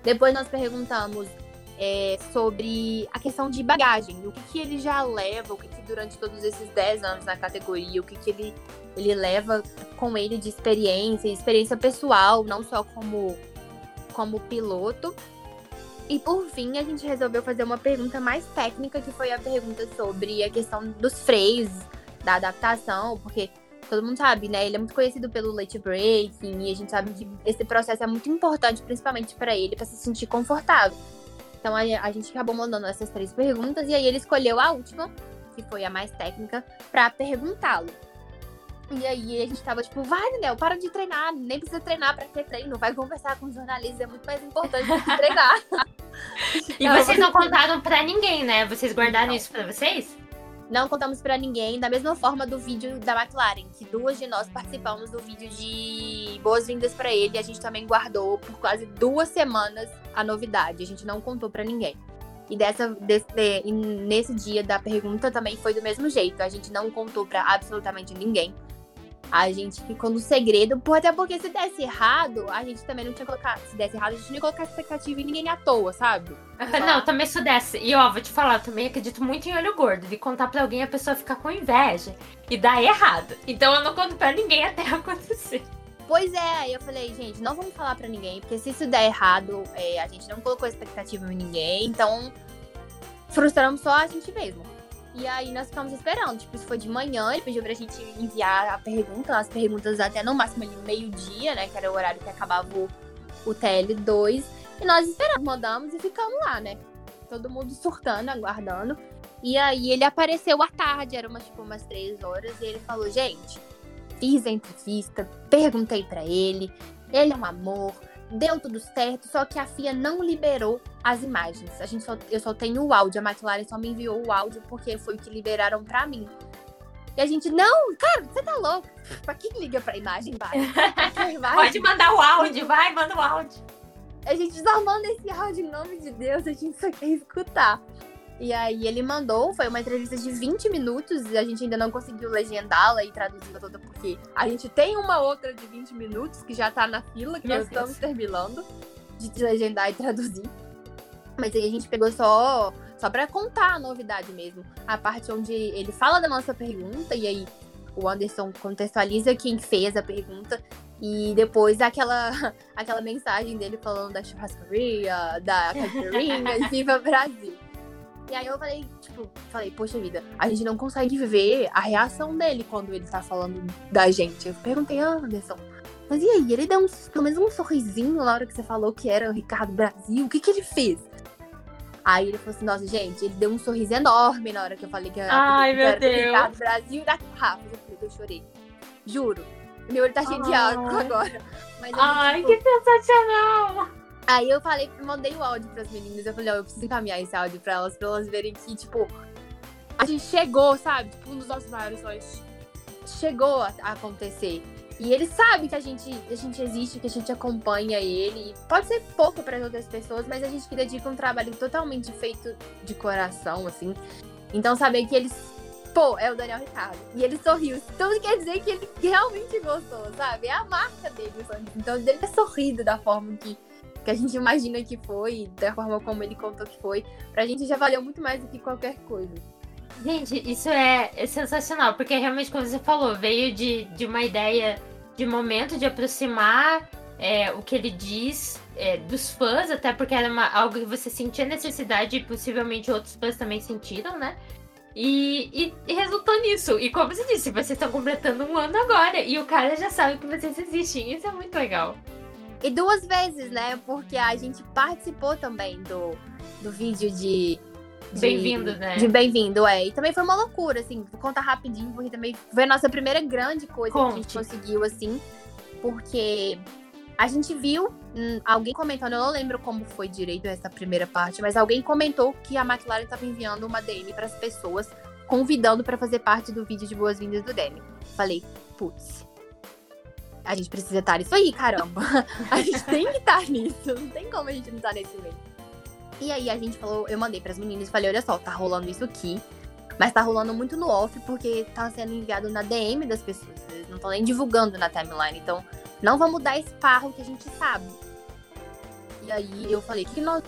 Depois nós perguntamos é, sobre a questão de bagagem, o que, que ele já leva, o que, que durante todos esses 10 anos na categoria, o que, que ele, ele leva com ele de experiência, experiência pessoal, não só como, como piloto. E por fim, a gente resolveu fazer uma pergunta mais técnica, que foi a pergunta sobre a questão dos freios, da adaptação, porque todo mundo sabe, né? Ele é muito conhecido pelo late breaking e a gente sabe que esse processo é muito importante, principalmente para ele, para se sentir confortável. Então a, a, gente acabou mandando essas três perguntas e aí ele escolheu a última, que foi a mais técnica, para perguntá-lo. E aí a gente tava tipo, vai, Daniel, para de treinar, nem precisa treinar para ter treino, vai conversar com os jornalistas, é muito mais importante do que treinar. e vocês não contaram para ninguém, né? Vocês guardaram não. isso para vocês? Não contamos para ninguém, da mesma forma do vídeo da McLaren, que duas de nós participamos do vídeo de boas-vindas para ele. E a gente também guardou por quase duas semanas a novidade. A gente não contou para ninguém. E dessa, desse, nesse dia da pergunta também foi do mesmo jeito. A gente não contou para absolutamente ninguém a gente ficou no segredo, até porque se desse errado, a gente também não tinha colocado. Se desse errado, a gente não ia colocar expectativa em ninguém à toa, sabe? Não, também se desse. E ó, vou te falar, eu também acredito muito em olho gordo, de contar pra alguém a pessoa ficar com inveja e dar errado. Então eu não conto pra ninguém até acontecer. Pois é, aí eu falei, gente, não vamos falar pra ninguém, porque se isso der errado, é, a gente não colocou expectativa em ninguém, então frustramos só a gente mesmo. E aí nós ficamos esperando. Tipo, isso foi de manhã, ele pediu pra gente enviar a pergunta, as perguntas até no máximo ali meio-dia, né? Que era o horário que acabava o, o TL2. E nós esperamos, mandamos e ficamos lá, né? Todo mundo surtando, aguardando. E aí ele apareceu à tarde, era umas, tipo, umas três horas, e ele falou, gente, fiz a entrevista, perguntei para ele, ele é um amor, deu tudo certo, só que a FIA não liberou as imagens. A gente só, eu só tenho o áudio, a McLaren só me enviou o áudio porque foi o que liberaram para mim. E a gente, não, cara, você tá louco. Pra que liga pra imagem, vai? Pode mandar o áudio, vai, manda o áudio. A gente só manda esse áudio em nome de Deus, a gente só quer escutar. E aí ele mandou, foi uma entrevista de 20 minutos, e a gente ainda não conseguiu legendá-la e traduzi-la toda, porque a gente tem uma outra de 20 minutos que já tá na fila, que Meu nós Deus. estamos terminando de legendar e traduzir. Mas aí a gente pegou só, só pra contar a novidade mesmo. A parte onde ele fala da nossa pergunta, e aí o Anderson contextualiza quem fez a pergunta. E depois aquela, aquela mensagem dele falando da churrascaria, da caipirinha, e Viva Brasil. E aí eu falei, tipo, falei, poxa vida, a gente não consegue ver a reação dele quando ele tá falando da gente. Eu perguntei, ah, Anderson, mas e aí? Ele deu um, pelo menos um sorrisinho na hora que você falou que era o Ricardo Brasil. O que que ele fez? Aí ele falou assim, nossa, gente, ele deu um sorriso enorme na hora que eu falei que, Ai, era o Ricardo Brasil da Rafa. Eu falei, eu chorei. Juro. Meu olho tá cheio de água agora. Ai, tipo... que sensacional! Aí eu falei, mandei o áudio pras meninas. Eu falei, ó, oh, eu preciso encaminhar esse áudio pra elas, pra elas verem que, tipo, a gente chegou, sabe? Tipo, um dos nossos maiores sonhos chegou a, acontecer. E ele sabe que a gente, a gente existe, que a gente acompanha ele. Pode ser pouco para outras pessoas, mas a gente que dedica um trabalho totalmente feito de coração, assim. Então, saber que eles. Pô, é o Daniel Ricardo. E ele sorriu. Então quer dizer que ele realmente gostou, sabe? É a marca dele, Então, ele ter sorrido da forma que que a gente imagina que foi, da forma como ele contou que foi, pra gente já valeu muito mais do que qualquer coisa. Gente, isso é, é sensacional, porque realmente, como você falou, veio de, de uma ideia de momento de aproximar é, o que ele diz é, dos fãs, até porque era uma, algo que você sentia necessidade e possivelmente outros fãs também sentiram, né? E, e, e, resultou nisso. E como você disse, vocês estão completando um ano agora e o cara já sabe que vocês existem. Isso é muito legal. E duas vezes, né? Porque a gente participou também do, do vídeo de. de bem-vindo, né? De bem-vindo, é. E também foi uma loucura, assim. Vou contar rapidinho, porque também foi a nossa primeira grande coisa Conte. que a gente conseguiu, assim. Porque a gente viu hum, alguém comentando, eu não lembro como foi direito essa primeira parte, mas alguém comentou que a McLaren estava enviando uma DM para as pessoas, convidando para fazer parte do vídeo de boas-vindas do Demi. Falei, putz, a gente precisa estar nisso aí, caramba. A gente tem que estar nisso. Não tem como a gente não estar nesse meio. E aí a gente falou, eu mandei pras meninas e falei, olha só, tá rolando isso aqui. Mas tá rolando muito no off, porque tá sendo enviado na DM das pessoas. Eles não estão nem divulgando na timeline. Então, não vamos dar esparro que a gente sabe. E aí eu falei, o que nós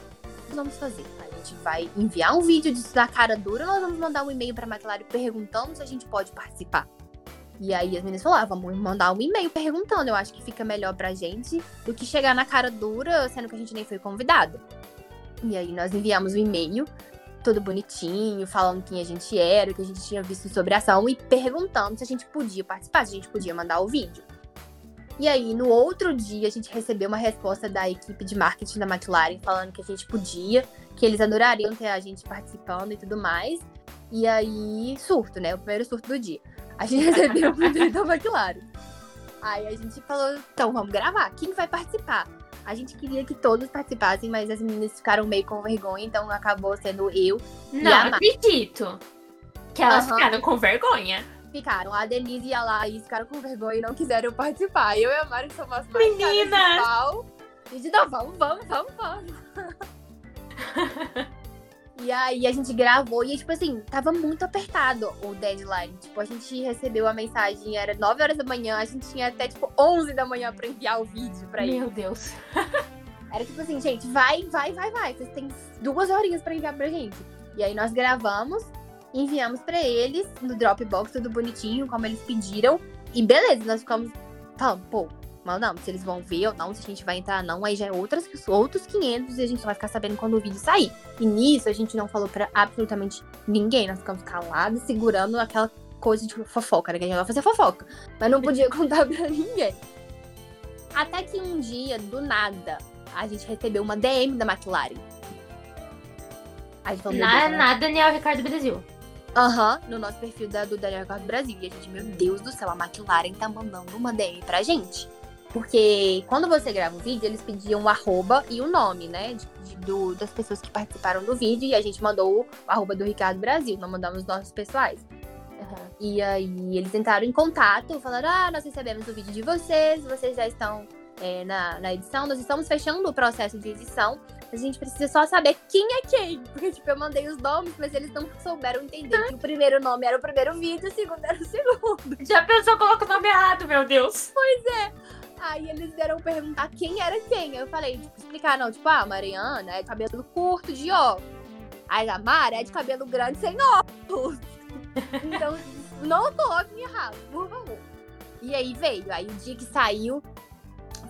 vamos fazer? A gente vai enviar um vídeo disso da cara dura, nós vamos mandar um e-mail pra McLaren perguntando se a gente pode participar. E aí as meninas falaram, ah, vamos mandar um e-mail perguntando. Eu acho que fica melhor pra gente do que chegar na cara dura, sendo que a gente nem foi convidado. E aí nós enviamos um e-mail, todo bonitinho, falando quem a gente era, o que a gente tinha visto sobre a ação e perguntando se a gente podia participar, se a gente podia mandar o vídeo. E aí, no outro dia, a gente recebeu uma resposta da equipe de marketing da McLaren falando que a gente podia, que eles adorariam ter a gente participando e tudo mais. E aí, surto, né? O primeiro surto do dia. A gente recebeu o vídeo da McLaren. Aí a gente falou, então vamos gravar. Quem vai participar? A gente queria que todos participassem, mas as meninas ficaram meio com vergonha, então acabou sendo eu. Não, e a acredito. Que elas Aham. ficaram com vergonha. Ficaram. A Denise e a Laís ficaram com vergonha e não quiseram participar. Eu e a Mari somos as Meninas! E de não, vamos, vamos, vamos, vamos. E aí a gente gravou e, tipo assim, tava muito apertado o deadline. Tipo, a gente recebeu a mensagem, era 9 horas da manhã, a gente tinha até, tipo, 11 da manhã pra enviar o vídeo pra eles. Meu Deus. Era tipo assim, gente, vai, vai, vai, vai. Vocês têm duas horinhas pra enviar pra gente. E aí nós gravamos, enviamos pra eles no Dropbox, tudo bonitinho, como eles pediram. E beleza, nós ficamos falando, pô, mandamos, se eles vão ver ou não, se a gente vai entrar ou não, aí já é outras, outros 500 e a gente só vai ficar sabendo quando o vídeo sair. E nisso a gente não falou pra absolutamente ninguém, nós ficamos calados, segurando aquela coisa de fofoca, né? Que a gente vai fazer fofoca. Mas não podia contar pra ninguém. Até que um dia, do nada, a gente recebeu uma DM da McLaren. A gente falou, Na, né? na Daniel Ricardo Brasil. Aham, no nosso perfil da, do Daniel Ricardo Brasil. E a gente, meu Deus do céu, a McLaren tá mandando uma DM pra gente. Porque quando você grava o vídeo, eles pediam o arroba e o nome, né? de- de- do- das pessoas que participaram do vídeo. E a gente mandou o arroba do Ricardo Brasil, não mandamos os nossos pessoais. E aí eles entraram em contato, falaram: Ah, nós recebemos o vídeo de vocês, vocês já estão é, na, na edição, nós estamos fechando o processo de edição. A gente precisa só saber quem é quem. Porque, tipo, eu mandei os nomes, mas eles não souberam entender que o primeiro nome era o primeiro vídeo, o segundo era o segundo. Já pensou, coloca o nome errado, meu Deus. Aí eles vieram perguntar quem era quem. Eu falei, tipo, explicar, não, tipo, ah, a Mariana é de cabelo curto, de óculos. Aí a Mara é de cabelo grande, sem óculos. então, não coloquem errado, por favor. E aí veio. Aí o dia que saiu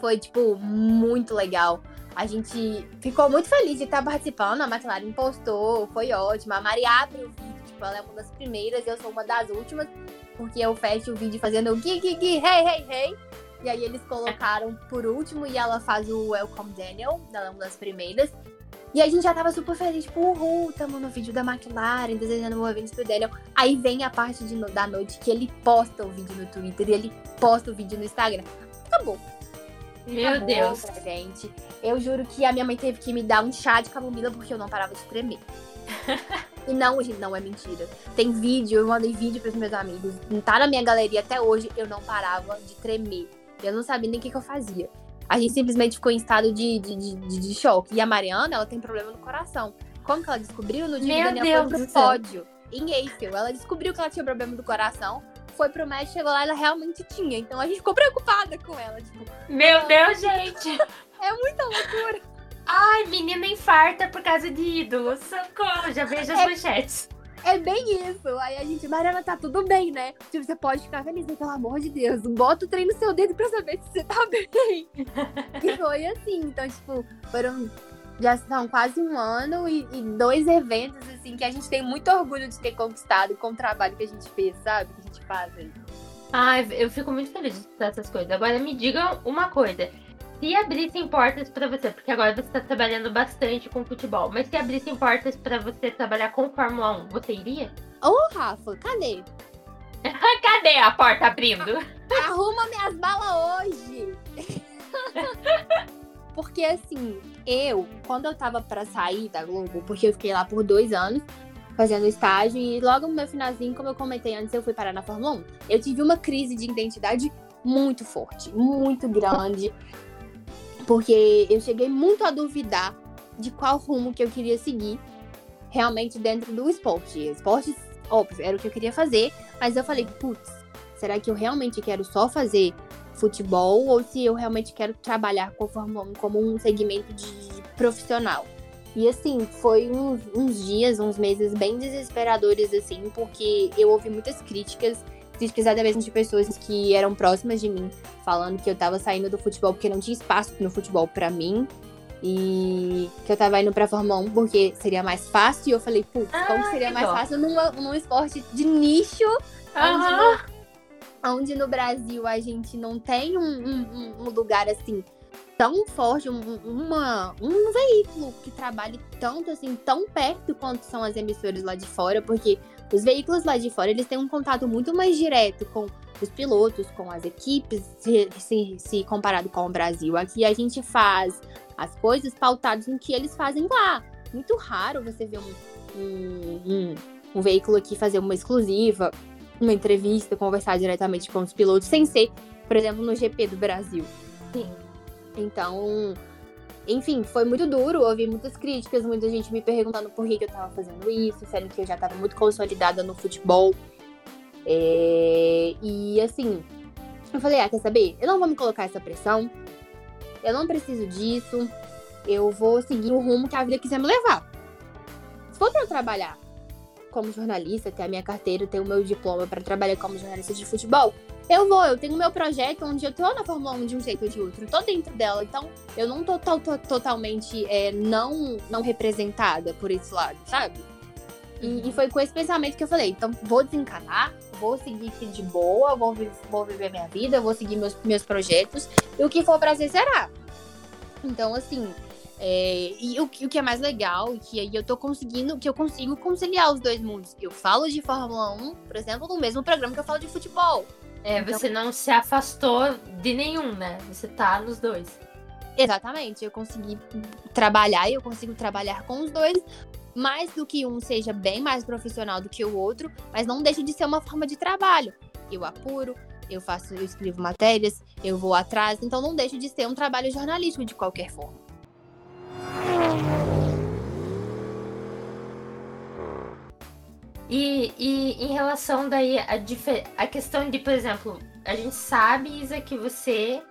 foi, tipo, muito legal. A gente ficou muito feliz de estar participando. A McLaren postou, foi ótimo. A Mari abre o vídeo, tipo, ela é uma das primeiras eu sou uma das últimas. Porque eu fecho o vídeo fazendo gui, gui, gui, hey, hey, hey. E aí eles colocaram por último e ela faz o Welcome Daniel, é uma das primeiras. E a gente já tava super feliz, tipo, uhul, tamo no vídeo da McLaren, desejando boas-vindas pro Daniel. Aí vem a parte de da noite que ele posta o vídeo no Twitter e ele posta o vídeo no Instagram. Acabou. Meu Acabou Deus. pra gente. Eu juro que a minha mãe teve que me dar um chá de camomila porque eu não parava de tremer. e não, gente, não é mentira. Tem vídeo, eu mandei vídeo pros meus amigos. Tá na minha galeria até hoje, eu não parava de tremer. Eu não sabia nem o que, que eu fazia. A gente simplesmente ficou em estado de, de, de, de- choque. E a Mariana, ela tem problema no coração. Como que ela descobriu? No dia que Meu o Daniel Deus foi pro pódio, em Eiffel. Ela descobriu que ela tinha problema do coração, foi pro médico, chegou lá e ela realmente tinha. Então a gente ficou preocupada com ela. Tipo, Meu Deus, gente. é muita loucura. Ai, menina infarta por causa de ídolos. Socorro, já vejo as É- manchetes. É bem isso. Aí a gente, Mariana, tá tudo bem, né? Tipo, você pode ficar feliz, mas pelo amor de Deus, bota o trem no seu dedo pra saber se você tá bem. e foi assim. Então, tipo, foram. Já são quase um ano e, e dois eventos, assim, que a gente tem muito orgulho de ter conquistado com o trabalho que a gente fez, sabe? Que a gente faz aí. Ai, eu fico muito feliz de escutar essas coisas. Agora me digam uma coisa. Se abrissem portas pra você, porque agora você tá trabalhando bastante com futebol, mas se abrissem portas pra você trabalhar com Fórmula 1, você iria? Ô, Rafa, cadê? Cadê a porta abrindo? Arruma minhas balas hoje! porque assim, eu, quando eu tava pra sair da Globo, porque eu fiquei lá por dois anos fazendo estágio, e logo no meu finalzinho, como eu comentei antes, eu fui parar na Fórmula 1. Eu tive uma crise de identidade muito forte, muito grande, porque eu cheguei muito a duvidar de qual rumo que eu queria seguir realmente dentro do esporte. Esporte, óbvio, era o que eu queria fazer, mas eu falei, putz, será que eu realmente quero só fazer futebol ou se eu realmente quero trabalhar com Fórmula 1 como um segmento de profissional? E assim, foi uns, uns dias, uns meses bem desesperadores, assim, porque eu ouvi muitas críticas, até mesmo de pessoas que eram próximas de mim, falando que eu tava saindo do futebol porque não tinha espaço no futebol pra mim. E que eu tava indo pra Fórmula 1 porque seria mais fácil. E eu falei, putz, Ah, como seria mais fácil numa, num esporte de nicho Aham. onde no Brasil a gente não tem um, um- um lugar assim tão forte, um, uma, um veículo que trabalhe tanto assim, tão perto quanto são as emissoras lá de fora, porque os veículos lá de fora eles têm um contato muito mais direto com os pilotos, com as equipes, se, se, se comparado com o Brasil. Aqui a gente faz as coisas pautadas no que eles fazem lá. Muito raro você ver um, um, um, um veículo aqui fazer uma exclusiva, uma entrevista, conversar diretamente com os pilotos, sem ser, por exemplo, no GP do Brasil. Sim. Então, enfim, foi muito duro. Ouvi muitas críticas, muita gente me perguntando por que, eu tava fazendo isso, sendo que eu já tava muito consolidada no futebol. É, E assim, eu falei, ah, quer saber? Eu não vou me colocar essa pressão. Eu não preciso disso. Eu vou seguir o rumo que a vida quiser me levar. Se for pra eu trabalhar como jornalista, ter a minha carteira, ter o meu diploma pra trabalhar como jornalista de futebol, eu vou, eu tenho meu projeto onde eu tô na Fórmula 1 de um jeito ou de outro, eu tô dentro dela, então eu não tô, to- to- totalmente é, não, não representada por esse lado, sabe? E, e foi com esse pensamento que eu falei, então vou desencanar, vou seguir aqui de boa, vou, vou viver minha vida, vou seguir meus, meus projetos, e o que for prazer será. Então, assim, é, e o, que- o que é mais legal, que aí eu tô conseguindo, que eu consigo conciliar os dois mundos. Eu falo de Fórmula 1, por exemplo, no mesmo programa que eu falo de futebol. É, Então- você não se afastou de nenhum, né? Você tá nos dois. Exatamente, eu consegui trabalhar e eu consigo trabalhar com os dois, mais do que um seja bem mais profissional do que o outro, mas não deixa de ser uma forma de trabalho. Eu apuro, eu faço, eu escrevo matérias, eu vou atrás, então não deixa de ser um trabalho jornalístico de qualquer forma. E, e em relação daí a, a questão de, por exemplo, a gente sabe, Isa, que você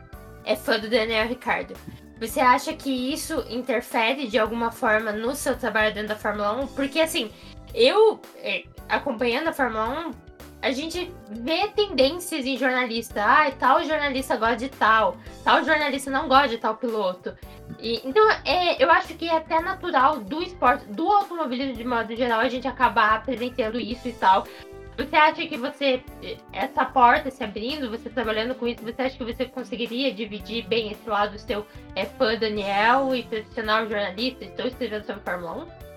é fã do Daniel Ricardo. Você acha que isso interfere de alguma forma no seu trabalho dentro da Fórmula 1? Porque assim, eu eh, acompanhando a Fórmula 1, a gente vê tendências em jornalista. Ah, tal jornalista gosta de tal, tal jornalista não gosta de tal piloto. E, então, é, eu acho que é até natural do esporte, do automobilismo de modo geral, a gente acabar apresentando isso e tal. Você acha que você, essa porta se abrindo, você trabalhando com isso, você acha que você conseguiria dividir bem esse lado seu é, fã Daniel e profissional jornalista? Estou escrevendo sobre Fórmula 1?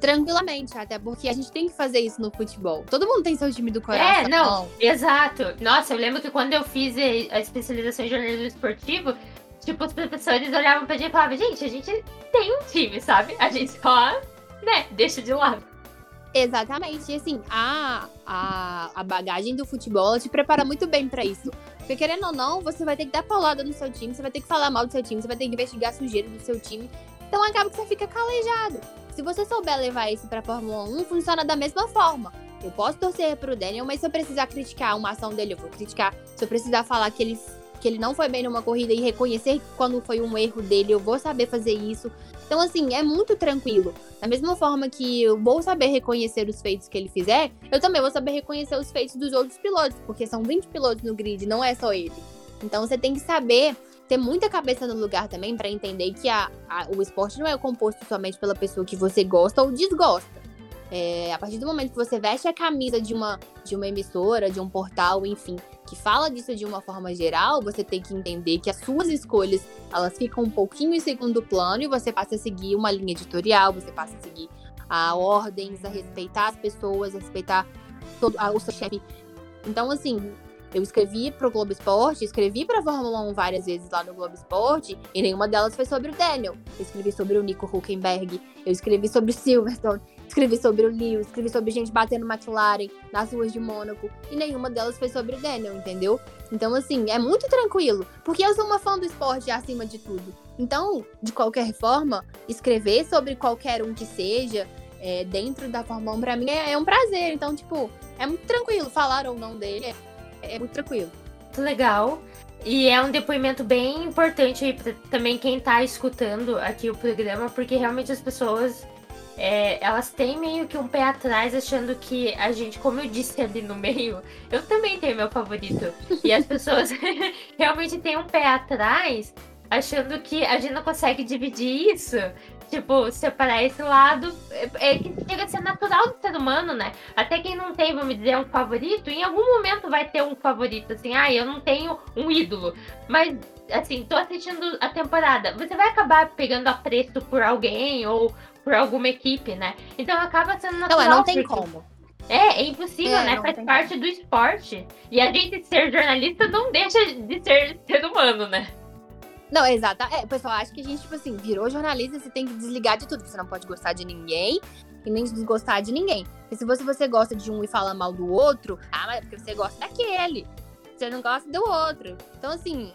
Tranquilamente, até porque a gente tem que fazer isso no futebol. Todo mundo tem seu time do coração. É, não, exato. Nossa, eu lembro que quando eu fiz eh, a especialização em jornalismo esportivo, tipo, os professores olhavam pra gente e falavam, gente, a gente tem um time, sabe? A gente só, né, deixa de lado. Exatamente. E assim, a, a, a bagagem do futebol te prepara muito bem pra isso. Porque querendo ou não, você vai ter que dar paulada no seu time, você vai ter que falar mal do seu time, você vai ter que investigar sujeira do seu time. Então acaba que você fica calejado. Se você souber levar isso pra Fórmula 1, funciona da mesma forma. Eu posso torcer pro Daniel, mas se eu precisar criticar uma ação dele, eu vou criticar. Se eu precisar falar que ele, que ele não foi bem numa corrida e reconhecer quando foi um erro dele, eu vou saber fazer isso. Então, assim, é muito tranquilo. Da mesma forma que eu vou saber reconhecer os feitos que ele fizer, eu também vou saber reconhecer os feitos dos outros pilotos, porque são 20 pilotos no grid, não é só ele. Então você tem que saber ter muita cabeça no lugar também para entender que a, a- o esporte não é composto somente pela pessoa que você gosta ou desgosta. É, a partir do momento que você veste a camisa de uma, de uma emissora, de um portal, enfim, que fala disso de uma forma geral, você tem que entender que as suas escolhas elas ficam um pouquinho em segundo plano e você passa a seguir uma linha editorial, você passa a seguir a ordens, a respeitar as pessoas, a respeitar todo a, o seu chefe. Então, assim, eu escrevi pro Globo Esporte, escrevi pra Fórmula 1 várias vezes lá no Globo Esporte, e nenhuma delas foi sobre o Daniel. Eu escrevi sobre o Nico Huckenberg, eu escrevi sobre o Silverstone, escrevi sobre o Lewis, escrevi sobre gente batendo McLaren nas ruas de Mônaco, e nenhuma delas foi sobre o Daniel, entendeu? Então, assim, é muito tranquilo, porque eu sou uma fã do esporte acima de tudo. Então, de qualquer forma, escrever sobre qualquer um que seja, é, dentro da Fórmula 1, pra mim é, é um prazer. Então, tipo, é muito tranquilo falar ou não dele, é, é muito tranquilo. Legal. E é um depoimento bem importante aí pra também quem tá escutando aqui o programa, porque realmente as pessoas é, elas têm meio que um pé atrás, achando que a gente, como eu disse ali no meio, eu também tenho meu favorito. E as pessoas realmente têm um pé atrás, achando que a gente não consegue dividir isso. Tipo, separar esse lado é, é que chega a ser natural do ser humano, né? Até quem não tem, vamos dizer, um favorito, em algum momento vai ter um favorito, assim, ah, eu não tenho um ídolo. Mas, assim, tô assistindo a temporada. Você vai acabar pegando apreço por alguém ou por alguma equipe, né? Então acaba sendo natural. Não, não tem porque... como. É, é impossível, É, né? Faz parte do esporte. E a gente ser jornalista não deixa de ser ser humano, né? Não, exato. É, o pessoal acha que a gente, tipo assim, virou jornalista, você tem que desligar de tudo. Você não pode gostar de ninguém e nem desgostar de ninguém. Porque se você, você gosta de um e fala mal do outro, ah, mas é porque você gosta daquele. Você não gosta do outro. Então, assim,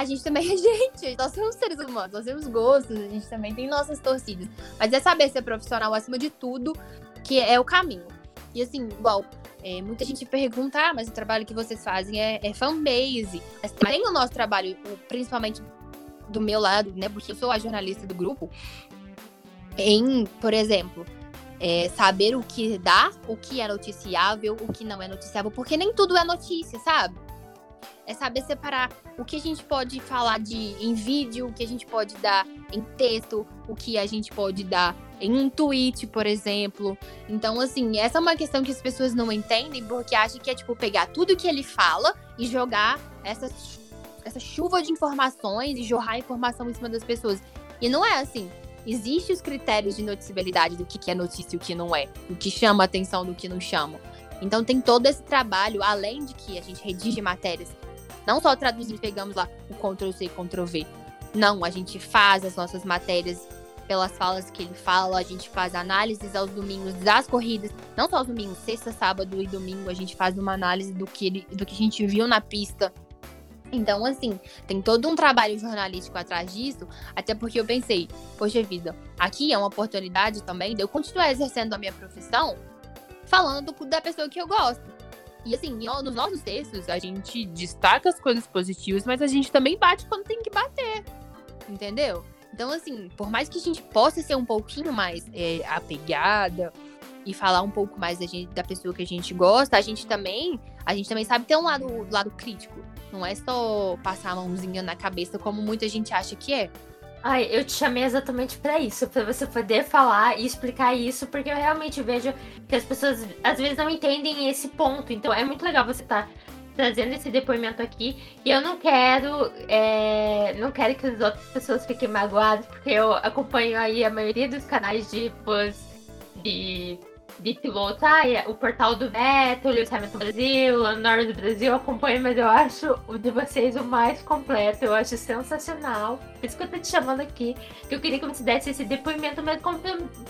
a gente também é gente. Nós somos seres humanos, nós temos gostos, a gente também tem nossas torcidas. Mas é saber ser profissional acima de tudo, que é o caminho. E assim, igual, é, muita gente pergunta, ah, mas o trabalho que vocês fazem é, é fanbase. Mas tem o nosso trabalho, principalmente do meu lado, né? Porque eu sou a jornalista do grupo. Em, por exemplo, é, saber o que dá, o que é noticiável, o que não é noticiável, porque nem tudo é notícia, sabe? É saber separar o que a gente pode falar de em vídeo, o que a gente pode dar em texto, o que a gente pode dar em um tweet, por exemplo. Então, assim, essa é uma questão que as pessoas não entendem, porque acham que é tipo pegar tudo que ele fala e jogar essa, essa chuva de informações e jorrar informação em cima das pessoas. E não é assim. Existem os critérios de noticiabilidade do que é notícia e o que não é, o que chama atenção do que não chama. Então tem todo esse trabalho, além de que a gente redige matérias, não só traduzir, pegamos lá o Ctrl C e Ctrl V. Não, a gente faz as nossas matérias pelas falas que ele fala, a gente faz análises aos domingos das corridas, não só aos domingos, sexta, sábado e domingo, a gente faz uma análise do que, ele, do que a gente viu na pista. Então, assim, tem todo um trabalho jornalístico atrás disso, até porque eu pensei, poxa vida, aqui é uma oportunidade também de eu continuar exercendo a minha profissão falando do- da pessoa que eu gosto. E assim, nos nossos textos, a gente destaca as coisas positivas, mas a gente também bate quando tem que bater. Entendeu? Então, assim, por mais que a gente possa ser um pouquinho mais é, apegada e falar um pouco mais da, gente, da pessoa que a gente gosta, a gente também, a gente também sabe ter um lado, lado crítico. Não é só passar a mãozinha na cabeça como muita gente acha que é. Ai, eu te chamei exatamente pra isso, pra você poder falar e explicar isso, porque eu realmente vejo que as pessoas às vezes não entendem esse ponto. Então é muito legal você estar trazendo esse depoimento aqui. E eu não quero, é, não quero que as outras pessoas fiquem magoadas, porque eu acompanho aí a maioria dos canais de fãs de de piloto, ah, é o portal do Vettel, Lewis Hamilton Brasil, o Norte do Brasil, eu acompanho, mas eu acho o de vocês o mais completo, eu acho sensacional. Por isso que eu tô te chamando aqui, que eu queria que você desse esse depoimento como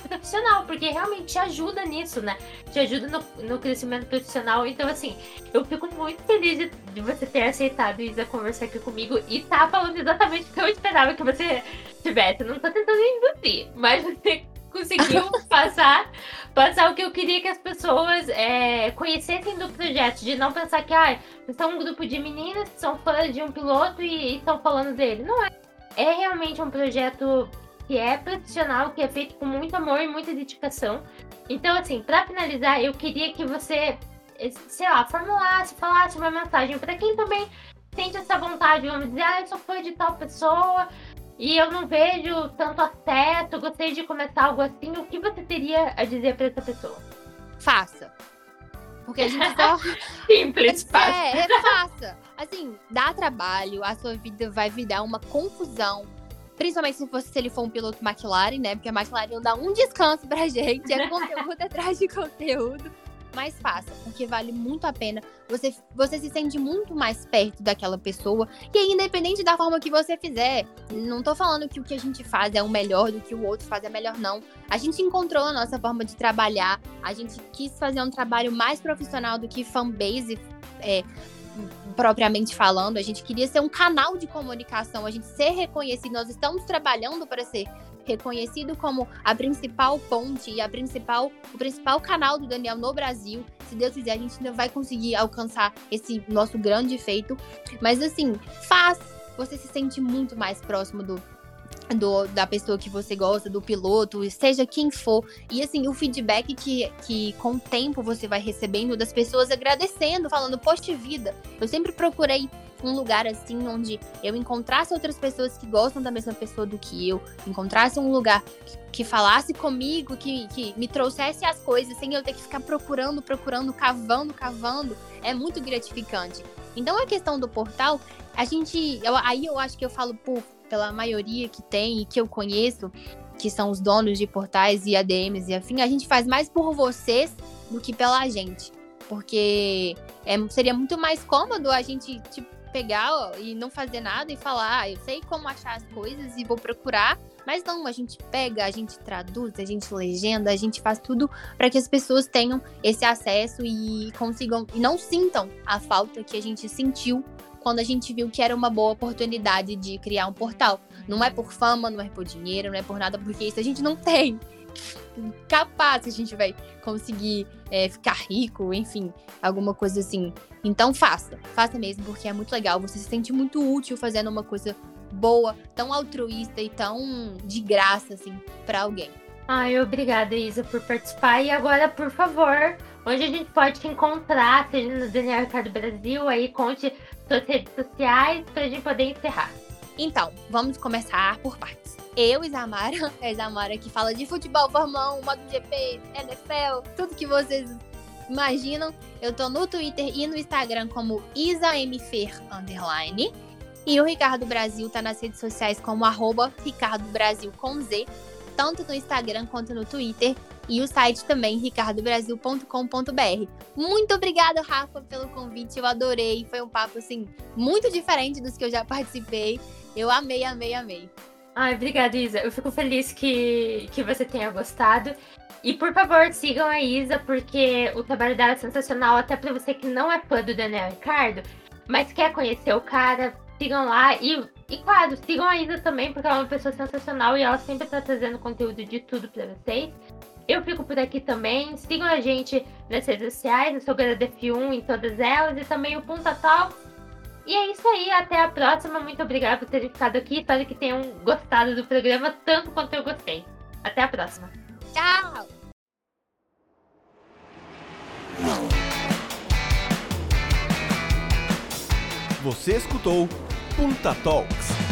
profissional, porque realmente te ajuda nisso, né? Te ajuda no, no crescimento profissional. Então, assim, eu fico muito feliz de, de você ter aceitado, Isa, conversar aqui comigo e tá falando exatamente o que eu esperava que você tivesse. Não tô tentando induzir, mas você conseguiu passar, passar o que eu queria que as pessoas é, conhecessem do projeto, de não pensar que ah, são um grupo de meninas que são fãs de um piloto e estão falando dele. Não é. É realmente um projeto que é profissional, que é feito com muito amor e muita dedicação. Então, assim, para finalizar, eu queria que você, sei lá, formulasse, falasse uma mensagem para quem também sente essa vontade, vamos dizer, ah, eu sou fã de tal pessoa, e eu não vejo tanto afeto, gostei de começar algo assim, o que você teria a dizer para essa pessoa? Faça. Porque a gente só. Simples, fácil. É, é, faça. Assim, dá trabalho, a sua vida vai virar uma confusão. Principalmente se, fosse, se ele for um piloto McLaren, né? Porque a McLaren não dá um descanso pra gente. É conteúdo atrás de conteúdo. Mas faça, porque vale muito a pena. Você, você se sente muito mais perto daquela pessoa. E aí, independente da forma que você fizer, não tô falando que o que a gente faz é o melhor do que o outro faz é melhor, não. A gente encontrou a nossa forma de trabalhar. A gente quis fazer um trabalho mais profissional do que fanbase. É, propriamente falando, a gente queria ser um canal de comunicação, a gente ser reconhecido, nós estamos trabalhando para ser reconhecido como a principal ponte e a principal, o principal canal do Daniel no Brasil. Se Deus quiser, a gente ainda vai conseguir alcançar esse nosso grande feito. Mas assim, faz, você se sente muito mais próximo do, do, da pessoa que você gosta, do piloto, seja quem for. E assim, o feedback que, que com o tempo você vai recebendo das pessoas agradecendo, falando, poxa vida, eu sempre procurei um lugar assim onde eu encontrasse outras pessoas que gostam da mesma pessoa do que eu, encontrasse um lugar que, que falasse comigo, que, que me trouxesse as coisas sem eu ter que ficar procurando, procurando, cavando, cavando, é muito gratificante. Então a questão do portal, a gente, eu, aí eu acho que eu falo por pela maioria que tem e que eu conheço, que são os donos de portais e ADMs e afim, a gente faz mais por vocês do que pela gente. Porque é, seria muito mais cômodo a gente tipo, pegar e não fazer nada e falar, ah, eu sei como achar as coisas e vou procurar. Mas não, a gente pega, a gente traduz, a gente legenda, a gente faz tudo para que as pessoas tenham esse acesso e consigam e não sintam a falta que a gente sentiu quando a gente viu que era uma boa oportunidade de criar um portal. Não é por fama, não é por dinheiro, não é por nada, porque isso a gente não tem. Capaz que a gente vai conseguir é, ficar rico, enfim, alguma coisa assim. Então faça, faça mesmo, porque é muito legal. Você se sente muito útil fazendo uma coisa boa, tão altruísta e tão de graça, assim, para alguém. Ai, obrigada, Isa, por participar. E agora, por favor, onde a gente pode te encontrar, seja no Daniel Ricardo Brasil, aí conte suas redes sociais pra gente poder encerrar. Então, vamos começar por partes. Eu, Isamara, a Isamara que fala de futebol, 1, MotoGP, NFL, tudo que vocês imaginam. Eu tô no Twitter e no Instagram como IsaMfer underline. E o Ricardo Brasil tá nas redes sociais como arroba Ricardo Brasil com Z, tanto no Instagram quanto no Twitter e o site também ricardobrasil.com.br. Muito obrigada, Rafa, pelo convite. Eu adorei. Foi um papo assim muito diferente dos que eu já participei. Eu amei, amei, amei. Ai, obrigada, Isa. Eu fico feliz que, que você tenha gostado. E por favor, sigam a Isa, porque o trabalho dela é sensacional, até para você que não é fã do Daniel Ricardo, mas quer conhecer o cara, sigam lá. E, e claro, sigam a Isa também, porque ela é uma pessoa sensacional e ela sempre tá trazendo conteúdo de tudo para vocês. Eu fico por aqui também. Sigam a gente nas redes sociais. Eu sou GaraDF1 em todas elas. E também o Punta Talks. E é isso aí. Até a próxima. Muito obrigada por terem ficado aqui. Espero que tenham gostado do programa tanto quanto eu gostei. Até a próxima. Tchau! Você escutou Punta Talks.